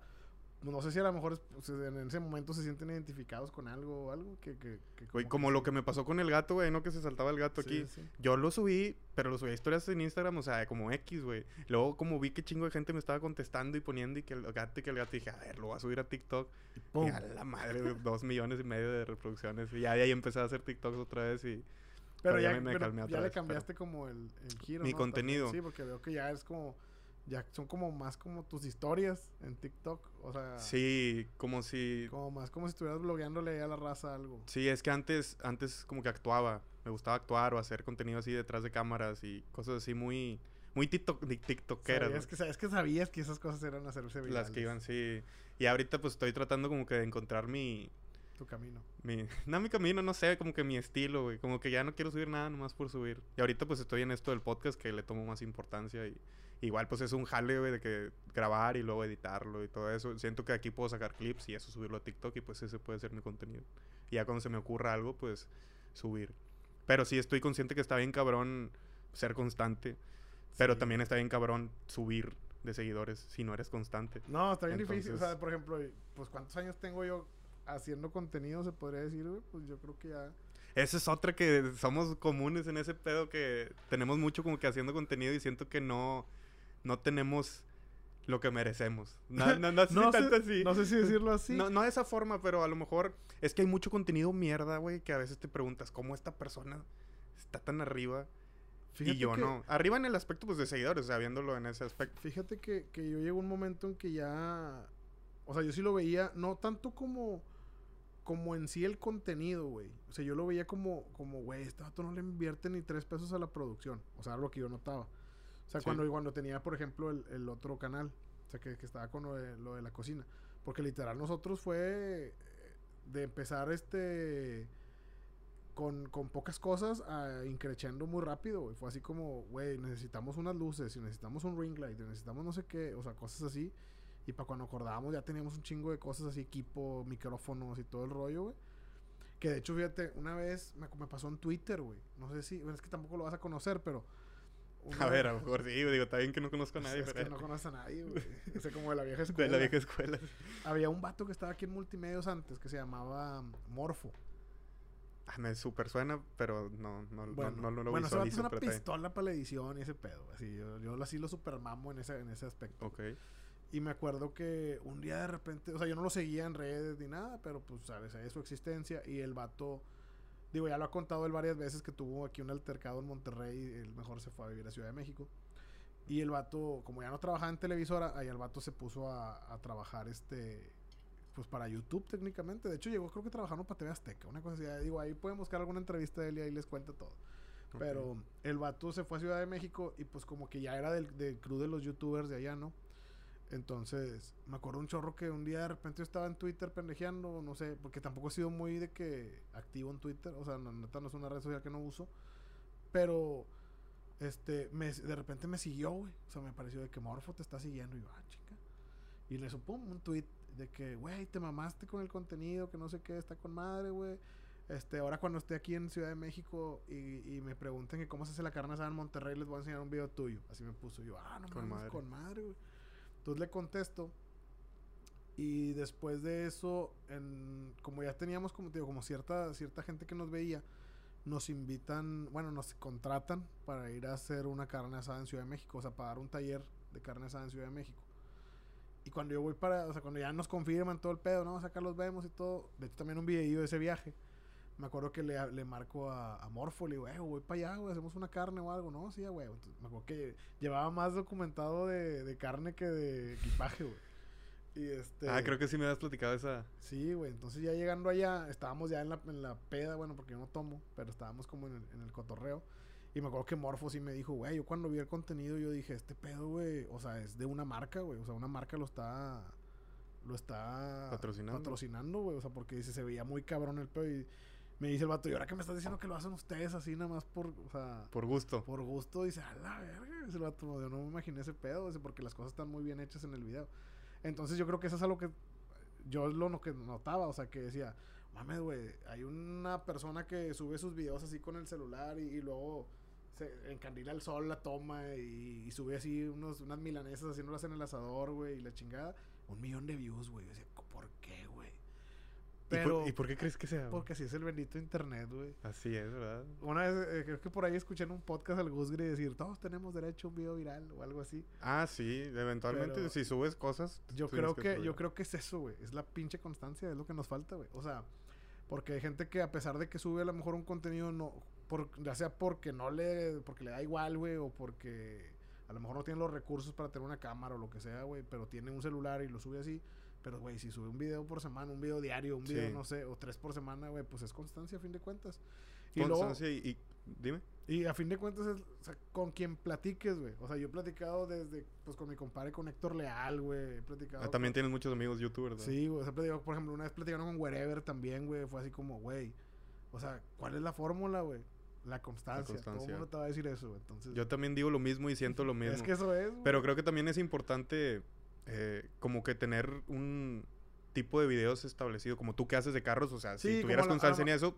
no sé si a lo mejor es- pues, en ese momento se sienten identificados con algo o algo que... que, que Güey, como lo que me pasó con el gato, güey, ¿no? Que se saltaba el gato Sí, aquí. sí. Yo lo subí, pero lo subí a historias en Instagram, o sea, como X, güey. Luego, como vi que chingo de gente me estaba contestando y poniendo y que el gato y que el gato, dije, a ver, lo voy a subir a TikTok. Y, pum. a la madre, güey, dos millones y medio de reproducciones. Y ya de ahí empecé a hacer TikToks otra vez y... Pero, Pero ya ya, me- me pero calmé ya otra le vez, cambiaste como el, el giro. Mi ¿no? También, contenido. Sí, porque veo que ya es como. Ya son como más como tus historias en TikTok. O sea, Sí, como si... como más como si estuvieras blogueándole a la raza algo. Sí, es que antes, antes como que actuaba. Me gustaba actuar o hacer contenido así detrás de cámaras y cosas así muy... Muy tiktok, tiktokeras. Sabías ¿no? que, sabías que sabías que esas cosas eran hacerse virales. Las que iban, sí. Y ahorita pues estoy tratando como que de encontrar mi... Tu camino. Mi, no mi camino, no sé, como que mi estilo, güey. Como que ya no quiero subir nada nomás por subir. Y ahorita pues estoy en esto del podcast que le tomo más importancia y igual pues es un jale, güey, de que grabar y luego editarlo y todo eso. Siento que aquí puedo sacar clips y eso subirlo a TikTok y pues ese puede ser mi contenido. Y ya cuando se me ocurra algo, pues subir. Pero sí estoy consciente que está bien cabrón ser constante. Pero Sí. también está bien cabrón subir de seguidores si no eres constante. No, está bien difícil. O Entonces- sea, por ejemplo, pues ¿cuántos años tengo yo haciendo contenido, se podría decir, güey? Pues yo creo que ya... Esa es otra que somos comunes en ese pedo que tenemos mucho como que haciendo contenido y siento que no, no tenemos lo que merecemos. No, no, no sé si no, tanto sé, así. no sé si decirlo así. No, no de esa forma, pero a lo mejor es que hay mucho contenido mierda, güey, que a veces te preguntas cómo esta persona está tan arriba Fíjate y yo que- no. Arriba en el aspecto pues de seguidores, o sea, viéndolo en ese aspecto. Fíjate que, que yo llegó un momento en que ya... O sea, yo sí lo veía, no tanto como... Como en sí el contenido, güey. O sea, yo lo veía como, como, güey, este vato no le invierte ni tres pesos a la producción. O sea, lo que yo notaba. O sea, Sí. cuando, cuando tenía, por ejemplo, el, el otro canal. O sea, que, que estaba con lo de, lo de la cocina. Porque literal nosotros fue eh, de empezar este... Con, con pocas cosas a increchando muy rápido, güey. Fue así como, güey, necesitamos unas luces y necesitamos un ring light y necesitamos no sé qué, o sea, cosas así. Y para cuando acordábamos ya teníamos un chingo de cosas así, equipo, micrófonos y todo el rollo, güey. Que de hecho, fíjate, una vez me, me pasó en Twitter, güey. No sé si, bueno, es que tampoco lo vas a conocer, pero... una A ver, a lo mejor sí, digo, está bien que no conozco a nadie, es pero que no conoces a nadie, güey. O sea, como de la vieja de escuela. la vieja escuela. Había un vato que estaba aquí en Multimedios antes que se llamaba Morfo. Ah, me super suena, pero no, no, Bueno, no, no, lo bueno ese vato es visualizo. una pistola para la edición y ese pedo. Así, yo, yo así lo supermamo en ese, en ese aspecto. Ok. Y me acuerdo que un día de repente, o sea, yo no lo seguía en redes ni nada, pero pues, sabes, sabía su existencia. Y el vato, digo, ya lo ha contado él varias veces que tuvo aquí un altercado en Monterrey. y El mejor se fue a vivir a Ciudad de México. Y el vato, como ya no trabajaba en televisora, ahí el vato se puso a, a trabajar este. Pues para YouTube técnicamente. De hecho, llegó creo que trabajando para TV Azteca. Una cosa así. Digo, ahí pueden buscar alguna entrevista de él y ahí les cuenta todo. Pero el vato se fue a Ciudad de México y pues como que ya era del, del crew de los youtubers de allá, ¿no? Entonces, me acuerdo un chorro que un día de repente yo estaba en Twitter pendejeando, no sé, porque tampoco he sido muy de que activo en Twitter, o sea, no, neta no es una red social que no uso, pero este, me, de repente me siguió, güey, o sea, me pareció de que Morfo te está siguiendo y yo, ah, chica. Y le supo un tweet de que, güey, te mamaste con el contenido, que no sé qué, está con madre, güey. Este, ahora cuando esté aquí en Ciudad de México y, y me pregunten que cómo se hace la carne asada en Monterrey, les voy a enseñar un video tuyo. Así me puso yo, ah, no Con mames, madre. con madre, güey. Entonces le contesto. Y después de eso, en, como ya teníamos, como digo, como cierta, cierta gente que nos veía, nos invitan, bueno, nos contratan para ir a hacer una carne asada en Ciudad de México, o sea, para dar un taller de carne asada en Ciudad de México. Y cuando yo voy para, o sea, cuando ya nos confirman todo el pedo, ¿no? O sea, acá los vemos y todo. De hecho, también un videillo de ese viaje. Me acuerdo que le, le marco a, a Morfo, le digo, eh, voy para allá, güey, hacemos una carne o algo. No, sí, güey. Entonces, me acuerdo que llevaba más documentado de, de carne que de equipaje, güey. Y este... Ah, creo que sí me habías platicado esa. Sí, güey. Entonces ya llegando allá, estábamos ya en la, en la peda, bueno, porque yo no tomo, pero estábamos como en el, en el cotorreo. Y me acuerdo que Morfo sí me dijo, güey, yo cuando vi el contenido, yo dije, este pedo, güey, o sea, es de una marca, güey. O sea, una marca lo está. Lo está. Patrocinando. Patrocinando, güey. O sea, porque dice, se veía muy cabrón el pedo. Y me dice el vato, y ahora que me estás diciendo que lo hacen ustedes así, nada más por. O sea. Por gusto. Por gusto, dice, a la verga. El vato, yo no me imaginé ese pedo, dice, porque las cosas están muy bien hechas en el video. Entonces yo creo que eso es algo que yo lo que notaba, o sea, que decía, mames, güey, hay una persona que sube sus videos así con el celular y, y luego se encandila el sol, la toma y, y sube así unos, unas milanesas haciéndolas en el asador, güey, y la chingada. Un millón de views, güey. Yo decía. ¿Y, por, y por qué crees que sea? porque así es el bendito internet, güey. Así es, ¿verdad? Una vez, eh, creo que por ahí escuché en un podcast al Gusgri decir, todos tenemos derecho a un video viral o algo así. Ah, sí, eventualmente Pero- si subes cosas. Yo creo que, yo creo que es eso, güey. Es la pinche constancia, es lo que nos falta, güey. O sea, porque hay gente que a pesar de que sube a lo mejor un contenido, no, por, ya sea porque no le, porque le da igual, güey, o porque a lo mejor no tiene los recursos para tener una cámara o lo que sea, güey, pero tiene un celular y lo sube así. Pero, güey, si sube un video por semana, un video diario, un video, Sí. no sé, o tres por semana, güey, pues es constancia a fin de cuentas. Y luego, Constancia y, y Dime. Y a fin de cuentas, es, o sea, con quien platiques, güey. O sea, yo he platicado desde, pues, con mi compadre, con Héctor Leal, güey. He platicado. Ah, también con- tienes muchos amigos youtubers, ¿no? Sí, güey. O sea, platicado, por ejemplo, una vez platicaron con Wherever también, güey. Fue así como, güey. O sea, ¿cuál es la fórmula, güey? La constancia. Todo el mundo te va a decir eso, güey. Entonces, Yo también digo lo mismo y siento lo mismo. es que eso es, güey. Pero creo que también es importante eh, como que tener un tipo de videos establecido, como tú que haces de carros, o sea, Sí, si tuvieras constancia en eso,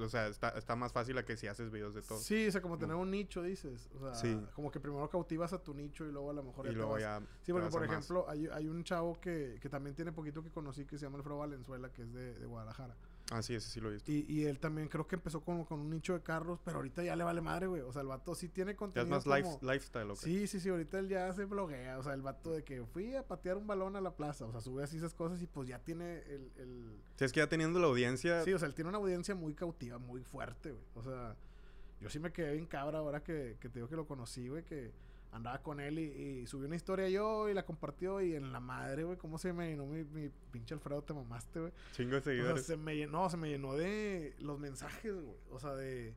o sea, está, está más fácil a que si haces videos de todo. Sí, o sea, como tener un nicho, dices. O sea, Sí. como que primero cautivas a tu nicho y luego a lo mejor y luego vas- ya... Sí, porque por ejemplo, hay, hay un chavo que, que también tiene poquito que conocí que se llama Alfredo Valenzuela, que es de, de Guadalajara. Ah, sí, ese sí lo he visto. Y, y él también creo que empezó como con un nicho de carros, pero ahorita ya le vale madre, güey. O sea, el vato sí tiene Ya es contenido. más life- lifestyle, ¿ok? Sí, sí, sí, ahorita él ya se bloguea. O sea, el vato de que fui a patear un balón a la plaza. O sea, sube así esas cosas y pues ya tiene el. el... Si es que ya teniendo la audiencia... Sí, o sea, él tiene una audiencia muy cautiva, muy fuerte, güey. O sea, yo sí me quedé bien cabra ahora que, que te digo que lo conocí, güey, que andaba con él y, y subí una historia yo y la compartió y en la madre, güey, cómo se me llenó mi, mi pinche Alfredo, te mamaste, güey. Chingo de O sea, seguidores. se me llenó, se me llenó de los mensajes, güey. O sea, de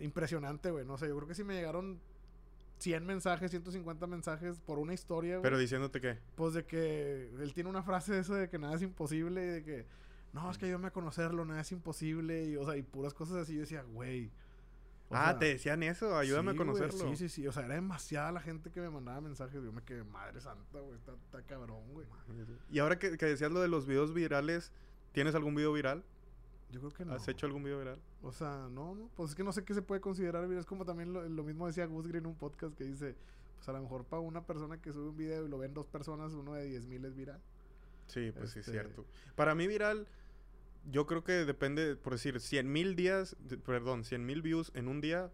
impresionante, güey. No sé, yo creo que si me llegaron 100 mensajes, 150 mensajes por una historia, güey. Pero diciéndote que... Pues de que él tiene una frase esa de que nada es imposible y de que no, es que ayúdame a conocerlo, nada es imposible y o sea, y puras cosas así. Yo decía, güey. O ah, sea, te decían eso, ayúdame sí, a conocerlo. sí, sí, sí. O sea, era demasiada la gente que me mandaba mensajes. Yo me quedé, madre santa, güey. Está, está cabrón, güey. Y ahora que, que decías lo de los videos virales, ¿tienes algún video viral? Yo creo que no. ¿Has hecho algún video viral? O sea, no, no. Pues es que no sé qué se puede considerar viral. Es como también lo, lo mismo decía Gus Green en un podcast que dice: Pues a lo mejor para una persona que sube un video y lo ven dos personas, uno de 10 mil es viral. Sí, pues sí, es Este- cierto. Para mí viral, yo creo que depende, por decir, 100 mil días, perdón, 100 mil views en un día,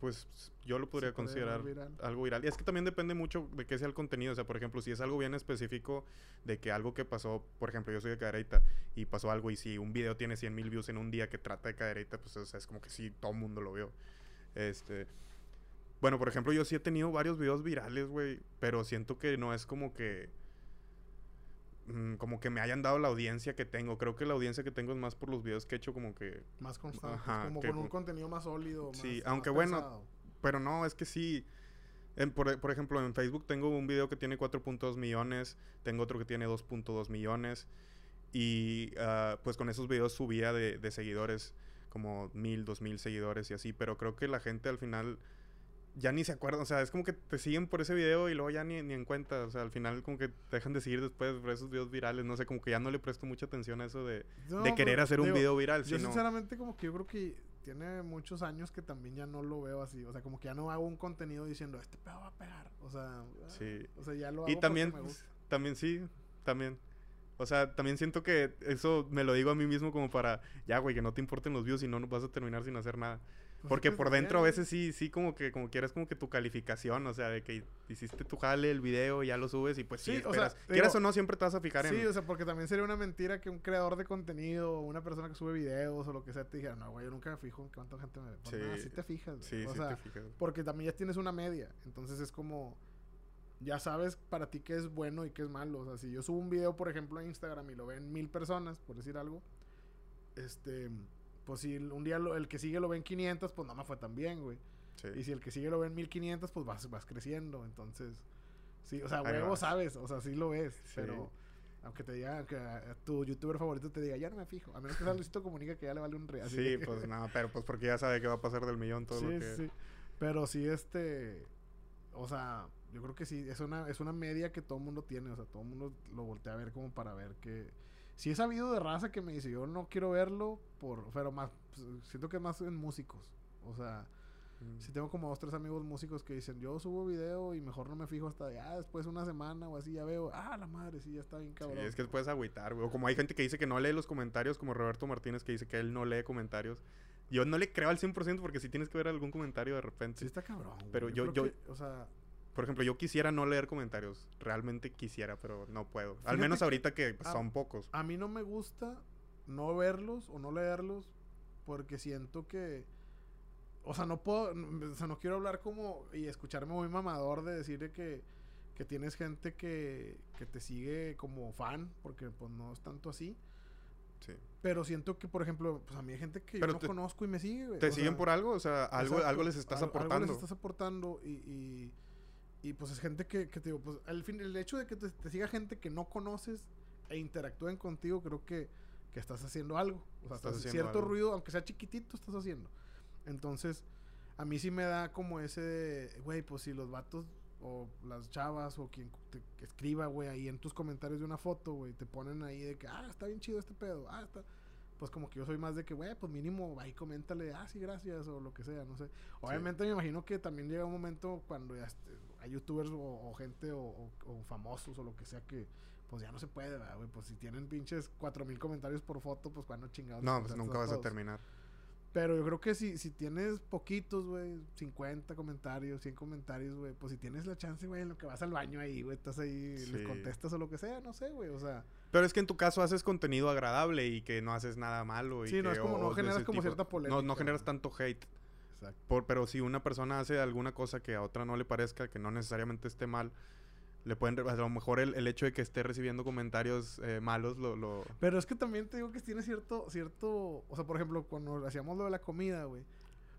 pues yo lo podría considerar viral. algo viral. Y es que también depende mucho de qué sea el contenido. O sea, por ejemplo, si es algo bien específico de que algo que pasó, por ejemplo, yo soy de Cadereyta y pasó algo y si un video tiene 100 mil views en un día que trata de Cadereyta, pues o sea, es como que sí, todo el mundo lo vio. Este... Bueno, por ejemplo, yo sí he tenido varios videos virales, güey, pero siento que no es como que como que me hayan dado la audiencia que tengo. Creo que la audiencia que tengo es más por los videos que he hecho como que... Más constante. Ajá, como que con un con- contenido más sólido. Sí, más- aunque más bueno, pensado. Pero no, es que sí. En- por, por ejemplo, en Facebook tengo un video que tiene 4.2 millones, tengo otro que tiene 2.2 millones. Y ah, pues con esos videos subía de, de seguidores, como mil, dos mil seguidores y así. Pero creo que la gente al final ya ni se acuerda. O sea, es como que te siguen por ese video y luego ya ni, ni en cuenta. O sea, al final como que te dejan de seguir después por esos videos virales. No sé, como que ya no le presto mucha atención a eso de, No, de querer pero, hacer un video viral. Yo sino- sinceramente como que yo creo que tiene muchos años que también ya no lo veo así. O sea, como que ya no hago un contenido diciendo, este pedo va a pegar. O sea, Sí. o sea ya lo hago Y también, me gusta. también sí, también. O sea, también siento que eso me lo digo a mí mismo como para, ya, güey, que no te importen los views y no vas a terminar sin hacer nada. Pues Porque por dentro a ve. veces sí, sí, como que, como quieres como que tu calificación, o sea, de que hiciste tu jale, el video, ya lo subes y pues sí, Sí, o sea, Quieras digo- o no, siempre te vas a fijar en... Sí, o sea, porque también sería una mentira que un creador de contenido o una persona que sube videos o lo que sea te dijera, no, güey, yo nunca me fijo en cuánta gente me ve. Sí. nada, sí te fijas. sí, o sí sea, te fijas. porque también ya tienes una media. Entonces es como, ya sabes para ti qué es bueno y qué es malo. O sea, si yo subo un video, por ejemplo, a Instagram y lo ven mil personas, por decir algo, este, pues si un día lo- el que sigue lo ven 500, pues no me fue tan bien, güey. Sí. Y si el que sigue lo ven 1500, pues vas, vas creciendo. Entonces, sí, o sea, huevo sabes, o sea, sí lo ves. Sí. Pero, aunque te diga, que a- tu youtuber favorito te diga, ya no me fijo. A menos que sea Luisito Comunica que ya le vale un real. Sí, pues nada, pero pues porque ya sabe que va a pasar del millón todo sí, lo que... sí. Pero sí, este. O sea, yo creo que sí, es una, es una media que todo el mundo tiene. O sea, todo el mundo lo voltea a ver como para ver que. Sí he sabido de raza que me dice, yo no quiero verlo, por pero más. pues, siento que es más en músicos. O sea, Mm. sí tengo como dos, tres amigos músicos que dicen, yo subo video y mejor no me fijo hasta ya después de una semana o así, ya veo, ah, la madre, sí, ya está bien Sí, cabrón. es que puedes agüitar, güey. O como hay gente que dice que no lee los comentarios, como Roberto Martínez que dice que él no lee comentarios. Yo no le creo al 100% porque si tienes que ver algún comentario de repente. Sí está cabrón. güey. Pero yo- yo- que, o sea, Por ejemplo, yo quisiera no leer comentarios. Realmente quisiera, pero no puedo. Al menos ahorita que son pocos. A mí no me gusta no verlos o no leerlos porque siento que... O sea, no puedo... O sea, no quiero hablar como... Y escucharme muy mamador de decirle que, que tienes gente que, que te sigue como fan porque pues no es tanto así. Sí. Pero siento que, por ejemplo, pues a mí hay gente que Pero yo no te- conozco y me sigue, güey. ¿Te O siguen sea, por algo? O sea, algo, exacto, algo les estás al- aportando. Algo les estás aportando y, y, y, pues es gente que, que te digo, pues al fin, el hecho de que te, te siga gente que no conoces e interactúen contigo, creo que, que estás haciendo algo. O sea, Estás estás- haciendo cierto algo. ruido, aunque sea chiquitito, estás haciendo. Entonces, a mí sí me da como ese de, güey, pues si los vatos o las chavas o quien te escriba, güey, ahí en tus comentarios de una foto, güey, te ponen ahí de que, ah, está bien chido este pedo, ah, está... Pues como que yo soy más de que, güey, pues mínimo ahí coméntale, ah, sí, gracias, o lo que sea, no sé. Obviamente me imagino que también llega un momento cuando ya youtubers o, o gente o, o- o famosos o lo que sea que pues ya no se puede, ¿verdad, güey. Pues si tienen pinches 4000 comentarios por foto, pues cuando chingados. No, pues nunca vas a terminar. Pero yo creo que si, si tienes poquitos, güey, 50 comentarios, 100 comentarios, güey, pues si tienes la chance, güey, en lo que vas al baño ahí, güey, estás ahí, Sí. les contestas o lo que sea, no sé, güey, o sea. Pero es que en tu caso haces contenido agradable y que no haces nada malo. Y Sí, no que- es como- no generas como cierta polémica, no generas tanto hate. Exacto. Por, pero si una persona hace alguna cosa que a otra no le parezca, que no necesariamente esté mal, le pueden... A lo mejor el, el hecho de que esté recibiendo comentarios eh, malos lo... lo- Pero es que también te digo que tiene cierto, cierto, o sea, por ejemplo, cuando hacíamos lo de la comida, güey,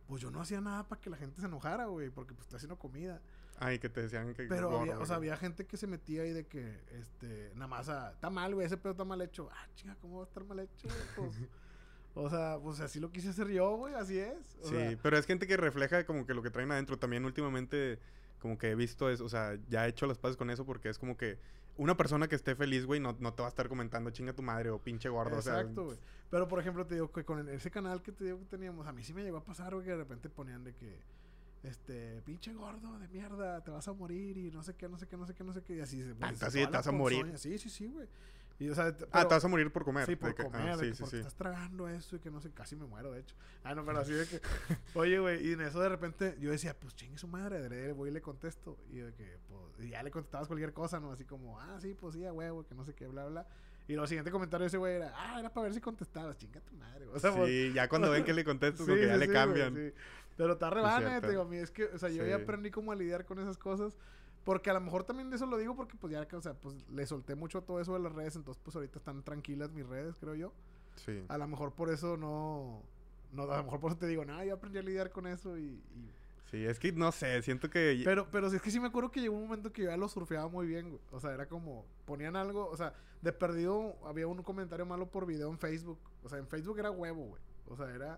pues yo no hacía nada para que la gente se enojara, güey, porque pues estoy haciendo comida. Ay, que te decían que... Pero gordo, había, o sea, había gente que se metía ahí de que, este, nada más, ah, está mal, güey, ese pedo está mal hecho. Ah, chinga, ¿cómo va a estar mal hecho, güey? Pues, o sea, pues así lo quise hacer yo, güey, así es. O Sí, sea, pero es gente que refleja como que lo que traen adentro. También últimamente como que he visto eso, o sea, ya he hecho las paces con eso porque es como que una persona que esté feliz, güey, no, no te va a estar comentando chinga tu madre o pinche gordo. Exacto, o güey. Pero, por ejemplo, te digo que con ese canal que te digo que teníamos, a mí sí me llegó a pasar, güey, que de repente ponían de que, este, pinche gordo de mierda, te vas a morir y no sé qué, no sé qué, no sé qué, no sé qué. Y así se se así toda te vas a morir. Sí, sí, sí, güey. Y, o sea, te- Ah, pero- te vas a morir por comer. Sí, por que- ah, comer, de sí, sí, porque sí. estás tragando eso y que no sé, casi me muero, de hecho. Ah, no, pero así de que, oye, güey, y en eso de repente yo decía, pues chingue su madre, adrede, voy y le contesto. Y de que, pues, y ya le contestabas cualquier cosa, ¿no? Así como, ah, sí, pues sí, a huevo, que no sé qué, bla, bla. Y lo siguiente comentario de ese güey era, ah, era para ver si contestabas, chinga tu madre, güey. O sea, pues, Sí, ya cuando ven que le contestas, Sí, que ya sí, le cambian. güey, sí. Pero está cierto. te digo, a mí es que, o sea, yo Sí. ya aprendí cómo a lidiar con esas cosas. Porque a lo mejor también de eso lo digo porque pues ya, o sea, pues le solté mucho todo eso de las redes, entonces pues ahorita están tranquilas mis redes, creo yo. Sí. A lo mejor por eso no, no a lo mejor por eso te digo, nada, yo aprendí a lidiar con eso y... y- Sí, es que no sé, siento que... Pero, pero sí, es que sí me acuerdo que llegó un momento que yo ya lo surfeaba muy bien, güey. O sea, era como, ponían algo, o sea, de perdido había un comentario malo por video en Facebook. O sea, en Facebook era huevo, güey. O sea, era,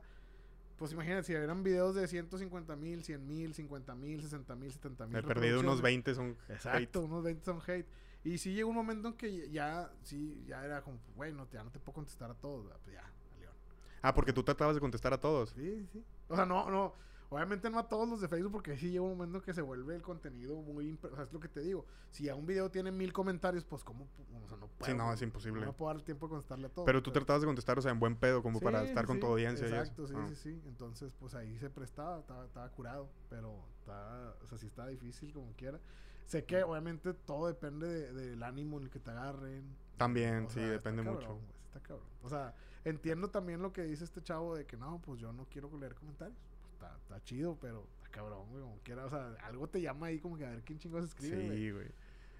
pues imagínate, si eran videos de 150 mil, 100 mil, 50 mil, 60 mil, 70 mil. Me he perdido unos 20 son... Exacto, unos 20 son hate. Y sí llegó un momento en que ya, sí, ya era como, bueno, ya no te puedo contestar a todos, pues ya, a León. Ah, porque tú tratabas de contestar a todos. Sí, sí. O sea, no, no. Obviamente no a todos los de Facebook porque sí llega un momento en que se vuelve el contenido muy... O sea, es lo que te digo. Si a un video tiene mil comentarios, pues ¿cómo? O sea, no puedo. Sí, no, es imposible. No puedo dar el tiempo de contestarle a todos. Pero tú tratabas de contestar, o sea, en buen pedo, como Sí, para estar con tu audiencia. y eso. Exacto, sí, Ah. sí, sí. Entonces, pues ahí se prestaba, estaba, estaba curado. Pero estaba, o sea, sí está difícil como quiera. Sé que obviamente todo depende de- del ánimo en el que te agarren. También, O sí, sea, está depende cabrón, mucho. está cabrón. O sea, entiendo también lo que dice este chavo de que no, pues yo no quiero leer comentarios. Está, está chido, pero está cabrón, güey, como quiera. O sea, algo te llama ahí como que a ver quién chingos escribe. Sí, güey.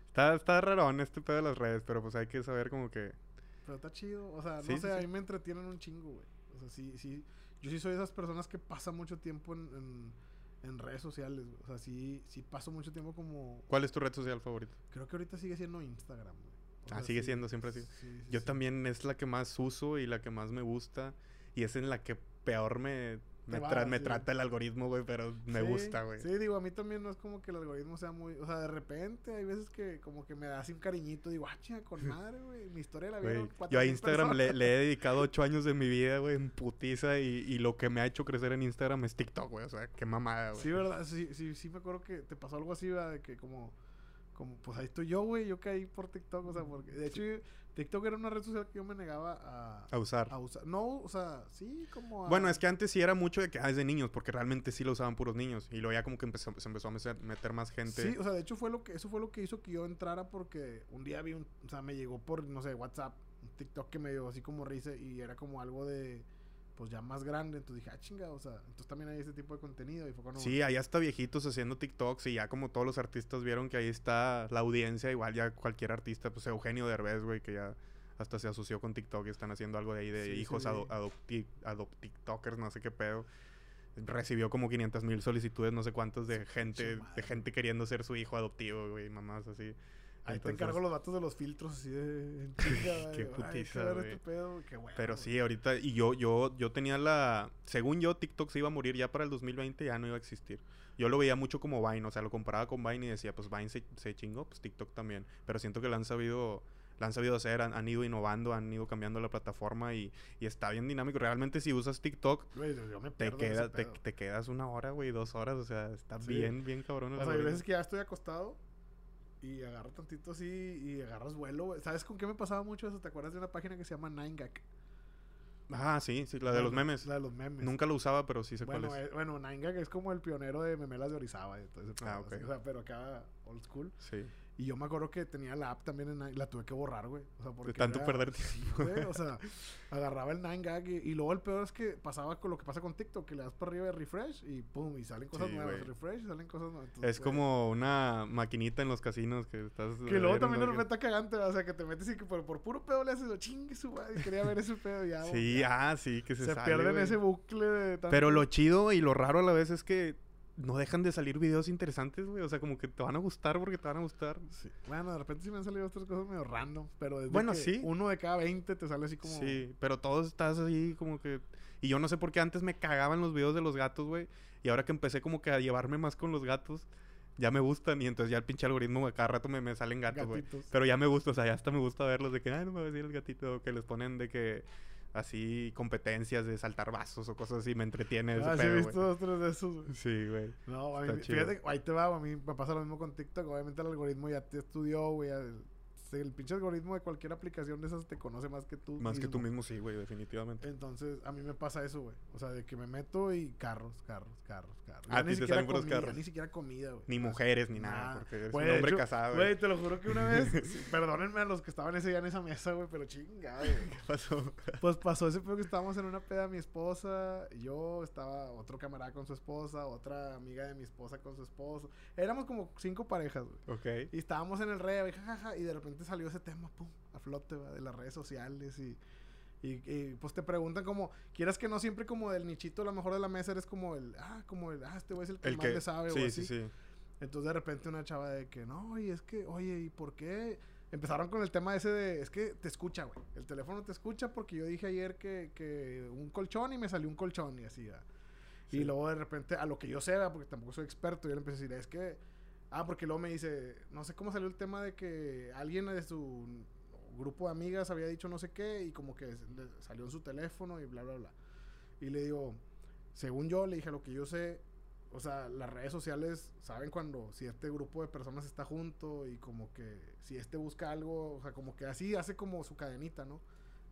Está, está rarón este pedo de las redes, pero pues hay que saber como que... Pero está chido. O sea, no sí, sé, a sí. mí me entretienen un chingo, güey. O sea, sí, sí. Yo sí soy de esas personas que pasan mucho tiempo en, en, en redes sociales, güey. O sea, sí, sí paso mucho tiempo como... ¿Cuál es tu red social favorita? Creo que ahorita sigue siendo Instagram, güey. O Ah, sea, sigue sí, siendo, siempre ha sido. sí, sí, Yo también es la que más uso y la que más me gusta. Y es en la que peor me, me, Te va, tra- me sí. trata el algoritmo, güey, pero me Sí, gusta, güey. Sí, digo, a mí también no es como que el algoritmo sea muy... O sea, de repente hay veces que como que me da así un cariñito. Digo, ah, chinga, con madre, güey. Mi historia la vieron Yo a 4,000 Instagram le, he dedicado ocho años de mi vida, güey, en putiza. Y, y lo que me ha hecho crecer en Instagram es TikTok, güey. O sea, qué mamada, güey. Sí, ¿verdad? Sí, sí, sí me acuerdo que te pasó algo así, ¿verdad? De que como... Como, pues ahí estoy yo, güey. Yo caí por TikTok, o sea, porque... De hecho, TikTok era una red social que yo me negaba a... A usar. a usar. No, o sea, sí, como a... Bueno, es que antes sí era mucho de que ah, es de niños, porque realmente sí lo usaban puros niños. Y luego ya como que empezó, se empezó a meter, meter más gente. Sí, o sea, de hecho fue lo que... Eso fue lo que hizo que yo entrara porque un día vi un... O sea, me llegó por, no sé, WhatsApp. Un TikTok que me dio así como risa y era como algo de... Pues ya más grande. Entonces dije, ah, chinga, o sea... Entonces también hay ese tipo de contenido y fue cuando... Sí, ahí hasta viejitos haciendo TikToks y ya como todos los artistas vieron que ahí está la audiencia, igual ya cualquier artista, pues Eugenio Derbez, güey, que ya hasta se asoció con TikTok y están haciendo algo de ahí de Sí, sí, hijos vi. ado- adopti- adoptiktokers, no sé qué pedo. Recibió como 500 mil solicitudes, no sé cuántos, de gente, de gente queriendo ser su hijo adoptivo, güey, mamás así. Ahí Entonces- te encargo los datos de los filtros así de... Qué putiza, güey. este pedo, qué bueno, Pero sí, ahorita, y yo, yo, yo tenía la, según yo, TikTok se iba a morir ya para el 2020, ya no iba a existir. Yo lo veía mucho como Vine, o sea, lo comparaba con Vine y decía, pues Vine se, se chingó, pues TikTok también. Pero siento que lo han sabido, han sabido hacer, han, han ido innovando, han ido cambiando la plataforma y, y está bien dinámico. Realmente si usas TikTok, Güey, te, queda, te, quedas una hora, güey, dos horas, o sea, está Sí. bien, bien cabrón. O sea, hay veces que ya estoy acostado y agarro tantito así y agarras vuelo, güey. ¿Sabes con qué me pasaba mucho eso? ¿Te acuerdas de una página que se llama 9gag? Ah, sí, sí, la de los memes. La de los memes. Nunca lo usaba, pero sí sé bueno, cuál es. eh, bueno, 9gag es como el pionero de memelas de Orizaba y todo ese Ah, pedo, ok. así, o sea, pero acá old school. Sí. Y yo me acuerdo que tenía la app también en la tuve que borrar, güey. O sea, porque tanto perder Sí, güey, o sea, agarraba el 9gag y, y luego el peor es que pasaba con lo que pasa con TikTok, que le das para arriba de refresh y pum, y salen cosas Sí, nuevas, güey. refresh y salen cosas nuevas. Entonces, Es güey, como una maquinita en los casinos que estás... Que luego también de repente está cagante, o sea, que te metes y que por, por puro pedo le haces, chingue su madre, quería ver ese pedo y ya. Sí, ya. ah, sí, que se, se, sale, pierde en güey. ese bucle de tanto- Pero lo chido y lo raro a la vez es que no dejan de salir videos interesantes, güey. O sea, como que te van a gustar porque te van a gustar. Sí. Bueno, de repente sí me han salido otras cosas medio random, pero desde Bueno, que sí. uno de cada 20 te sale así como... Sí, pero todos estás ahí como que... Y yo no sé por qué antes me cagaban los videos de los gatos, güey. Y ahora que empecé como que a llevarme más con los gatos, ya me gustan. Y entonces ya el pinche algoritmo cada rato me, me salen gatos, güey. Pero ya me gusta, o sea, ya hasta me gusta verlos de que, ay, no me va a decir el gatito. Que les ponen de que... Así, competencias de saltar vasos o cosas así. Me entretiene ese Ah, sí, he visto de esos, güey. Sí, güey. No, a mí, fíjate, ahí te va, a mí me pasa lo mismo con TikTok. Obviamente el algoritmo ya te estudió, güey. El, el pinche algoritmo de cualquier aplicación de esas te conoce más que tú. Más que tú mismo, sí, güey, definitivamente. Entonces, a mí me pasa eso, güey. O sea, de que me meto y carros, carros, carros, carros. Ah, a ti te salen puros comida, carros. ni siquiera comida, güey. Ni mujeres, ni nada, porque eres un hombre hecho, casado, Güey, güey. te lo juro que una vez, sí, perdónenme a los que estaban ese día en esa mesa, güey, pero chingada, güey. ¿Qué pasó? Pues pasó ese pedo que estábamos en una peda mi esposa, yo estaba otro camarada con su esposa, otra amiga de mi esposa con su esposo. Éramos como cinco parejas, güey. ok. Y estábamos en el rey, jajaja, y de repente salió ese tema, pum, a flote, ¿va? de las redes sociales y, y, y, pues te preguntan como, quieras que no siempre como del nichito, a lo mejor de la mesa eres como el, ah, como el, ah, este güey es el que El más que... le sabe sí, o así. sí, sí. Entonces de repente una chava de que, no, y es que, oye, ¿y por qué? Empezaron con el tema ese de, es que te escucha, güey. El teléfono te escucha porque yo dije ayer que, que un colchón y me salió un colchón y así, ¿va? Sí. Y luego de repente, a lo que yo sé, ¿va? porque tampoco soy experto, yo le empecé a decir, es que, ah, porque luego me dice, no sé cómo salió el tema de que alguien de su grupo de amigas había dicho no sé qué y como que salió en su teléfono y bla, bla, bla. Y le digo, según yo, le dije, lo que yo sé, o sea, las redes sociales saben cuando si este grupo de personas está junto y como que si este busca algo, o sea, como que así hace como su cadenita, ¿no?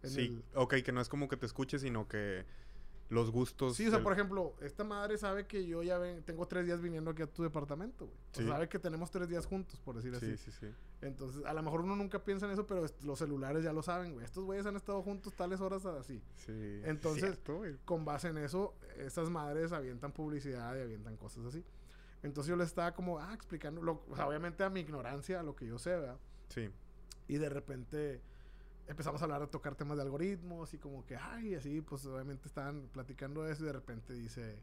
En Sí, el- ok, que no es como que te escuche, sino que los gustos... Sí, o sea, por ejemplo, esta madre sabe que yo ya ven- tengo tres días viniendo aquí a tu departamento, güey. O sea, Sí. sabe que tenemos tres días juntos, por decir así. Sí, sí, sí. Entonces, a lo mejor uno nunca piensa en eso, pero los celulares ya lo saben, güey. Estos güeyes han estado juntos tales horas así. Sí. Entonces- Cierto. Con base en eso, estas madres avientan publicidad y avientan cosas así. Entonces yo les estaba como, ah, explicando, lo- o sea, obviamente a mi ignorancia, a lo que yo sé, ¿verdad? Sí. Y de repente empezamos a hablar de tocar temas de algoritmos y como que, ay, así, pues obviamente estaban platicando eso y de repente dice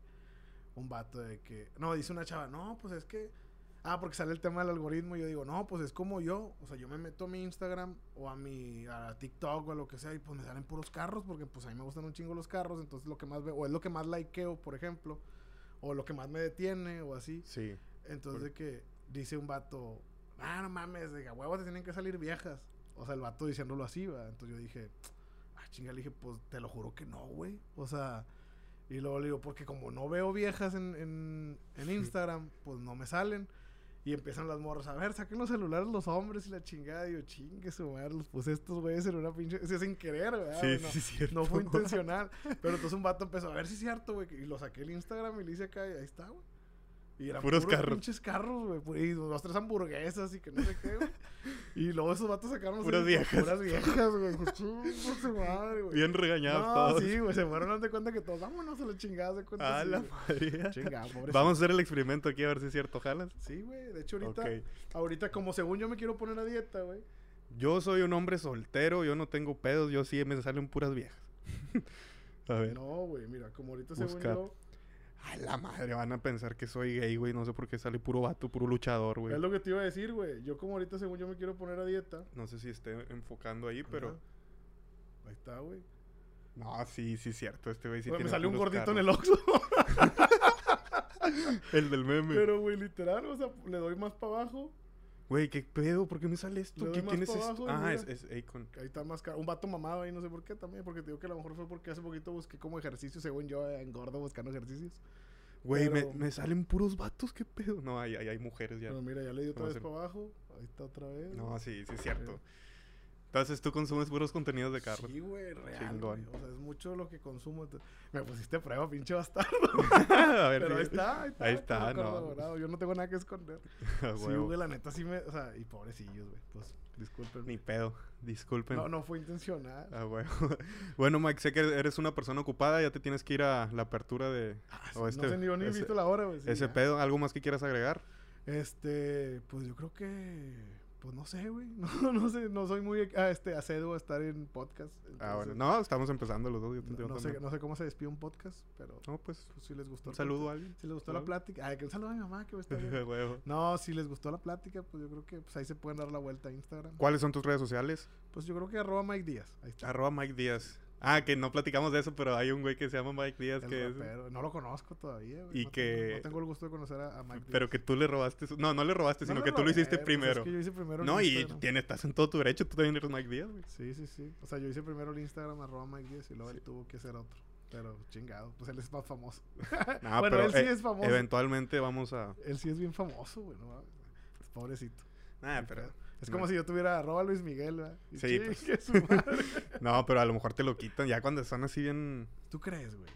un vato de que, no, dice una chava, no, pues es que, ah, porque sale el tema del algoritmo y yo digo, no, pues es como yo, o sea, yo me meto a mi Instagram o a mi a TikTok o a lo que sea y pues me salen puros carros porque pues a mí me gustan un chingo los carros, entonces lo que más veo, o es lo que más likeo, por ejemplo, o lo que más me detiene o así. Sí. Entonces de que dice un vato, ah, no mames, de a huevo te tienen que salir viejas. O sea, el vato diciéndolo así, va. Entonces yo dije, ah, chinga, le dije, pues te lo juro que no, güey. O sea, y luego le digo, porque como no veo viejas en, en, en Instagram, pues no me salen. Y empiezan las morras, a ver, saquen los celulares los hombres y la chingada. Yo, chingue su madre, los puse estos güeyes en una pinche... O sea, sin querer, ¿verdad? Sí, no, sí, cierto. no fue intencional. Pero entonces un vato empezó, a ver si es cierto, güey. Y lo saqué el Instagram y le hice acá y ahí está, güey. Y eran Puros puros, carros. pinches carros, güey. pu- Y dos, tres hamburguesas y que no sé qué, güey. Y luego esos vatos sacaron... Puras así, viejas. Puras viejas, güey. Dije, "Chinga su madre, güey. Bien regañados No, todos. sí, güey. Se fueron dando cuenta que todos, vámonos a la chingada de cuenta. Ah, sí, la madre. Chinga, pobrecito. Vamos a hacer el experimento aquí a ver si es cierto, ¿jalas? Sí, güey. De hecho, ahorita... Ok. Ahorita, como según yo me quiero poner a dieta, güey. Yo soy un hombre soltero, yo no tengo pedos, yo sí me salen puras viejas. a ver. No, güey, mira, como ahorita según Busca. yo... A la madre, van a pensar que soy gay, güey. No sé por qué sale puro vato, puro luchador, güey. Es lo que te iba a decir, güey. Yo como ahorita según yo me quiero poner a dieta. No sé si esté enfocando ahí, pero... Ahí está, güey. No, sí, sí, cierto. Este güey sí Güey, me salió un gordito en el Oxxo. El del meme. Pero, güey, literal, o sea, le doy más para abajo. Güey, ¿qué pedo? ¿Por qué me sale esto? Le doy ¿Qué, más ¿Quién es esto? Ah, mira. es, es Akon. Ahí está más caro. Un vato mamado ahí, no sé por qué también. Porque te digo que a lo mejor fue porque hace poquito busqué como ejercicio, según yo, eh, engordo buscando ejercicios. Güey, Pero- me, me salen puros vatos, ¿qué pedo? No, hay, hay, hay mujeres ya. Pero mira, ya le di otra vez para abajo. Ahí está otra vez. No, sí, sí es cierto. Entonces tú consumes puros contenidos de carros. Sí, güey, real. Chingón. güey. O sea, es mucho lo que consumo. Me pusiste prueba, pinche bastardo. a ver, Pero sí. ahí está, ahí está. Ahí está, no. Yo no tengo nada que esconder. Sí, güey, la neta sí me. O sea, y pobrecillos, güey. Pues, disculpen. Ni pedo. Disculpen. No, no fue intencional. Ah, huevo. bueno, Mike, sé que eres una persona ocupada. Ya te tienes que ir a la apertura de... o este- Ah, no sé ni yo ni he visto la hora, güey. sí, ese ya. pedo. ¿Algo más que quieras agregar? Este, pues yo creo que. Pues no sé, güey. No, no sé, no soy muy ah, este, acedo a estar en podcast. Ah, bueno. No, estamos empezando los dos. Yo, no, yo no sé, no sé cómo se despide un podcast, pero No, pues... pues, si les gustó. Un saludo a alguien. Si les gustó la plática. Ay, que un saludo a mi mamá que va a estar bien. No, si les gustó la plática, pues yo creo que pues, ahí se pueden dar la vuelta a Instagram. ¿Cuáles son tus redes sociales? Pues yo creo que arroba Mike Díaz. Ahí está. Arroba Mike Díaz. Ah, que no platicamos de eso, pero hay un güey que se llama Mike Díaz El que es... No lo conozco todavía, güey. Y no que- Tengo, no tengo el gusto de conocer a, a Mike Pero Díaz. que tú le robaste su... No, no le robaste, No sino le que tú lo robé, hiciste pues, es primero. que yo hice primero el no, y tienes, estás en todo tu derecho. Tú también eres Mike Díaz, güey. Sí, sí, sí. O sea, yo hice primero el Instagram arroba Mike Díaz y luego él tuvo que hacer otro. Pero chingado, pues él es más famoso. No, bueno, pero él sí eh, es famoso. Eventualmente vamos a... Él sí es bien famoso, güey. ¿no? Pobrecito. Ah, Qué pero... Es como si yo tuviera arroba Luis Miguel, ¿verdad? Y Sí, pues. chingue su madre. No, pero a lo mejor te lo quitan ya cuando están así bien... ¿Tú crees, güey?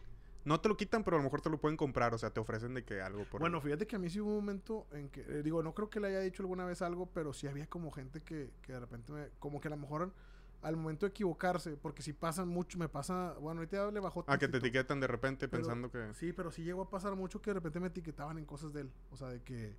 No te lo quitan, pero a lo mejor te lo pueden comprar. O sea, te ofrecen de que algo por... Bueno, fíjate que a mí sí hubo un momento en que, eh, digo, no creo que le haya dicho alguna vez algo, pero sí había como gente que, que de repente me, como que a lo mejor al momento de equivocarse, porque si pasan mucho, me pasa, bueno, ahorita le bajó Ah, que te etiquetan de repente pero- pensando que... Sí, pero sí llegó a pasar mucho que de repente me etiquetaban en cosas de él, o sea, de que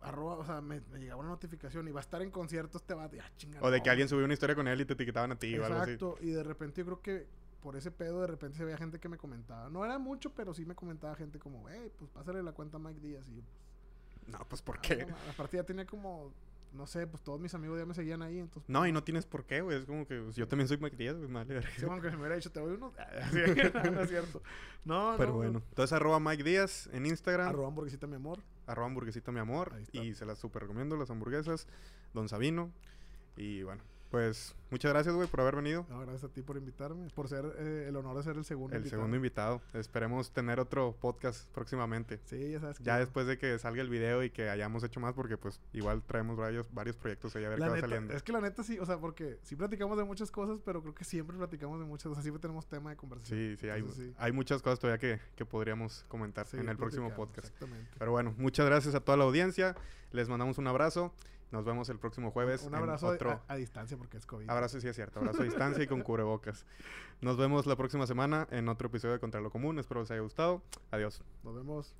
arroba, o sea, me, me llegaba una notificación y va a estar en conciertos, te va a ah, chinga, O de no, que alguien subió una historia con él y te etiquetaban a ti o algo así. Exacto, y de repente yo creo que por ese pedo de repente se veía gente que me comentaba. No era mucho, pero sí me comentaba gente como, hey, pues pásale la cuenta a Mike Díaz. Y yo, pues, No, pues ¿por ah, qué? no, aparte ya tenía como, no sé, pues todos mis amigos ya me seguían ahí, entonces... No, y no tienes por qué, güey. Es como que pues, yo también soy Mike Díaz, güey. Vale, Sí, aunque me hubiera dicho, te doy uno. Sí, no, no es cierto. No, Pero no, bueno. Entonces, arroba Mike Díaz en Instagram. Arroba hamburguesita, mi amor. Arroba hamburguesita mi amor. Y se las super recomiendo, las hamburguesas. Don Sabino. Y bueno, pues muchas gracias, güey, por haber venido. No, gracias a ti por invitarme, por ser eh, el honor de ser el segundo El invitado. segundo invitado. Esperemos tener otro podcast próximamente. Sí, ya sabes que... Ya después de que salga el video y que hayamos hecho más, porque pues igual traemos varios, varios proyectos ahí a ver La qué va neta, saliendo. es que la neta sí, o sea, porque sí platicamos de muchas cosas, pero creo que siempre platicamos de muchas, o sea, siempre tenemos tema de conversación. Sí, sí hay, sí. hay muchas cosas todavía que, que podríamos comentar Sí, en el próximo podcast. Exactamente. Pero bueno, muchas gracias a toda la audiencia. Les mandamos un abrazo. Nos vemos el próximo jueves. Un en abrazo otro a, a distancia porque es COVID. abrazo, sí es cierto. Abrazo a distancia y con cubrebocas. Nos vemos la próxima semana en otro episodio de Contra lo Común. Espero les haya gustado. Adiós. Nos vemos.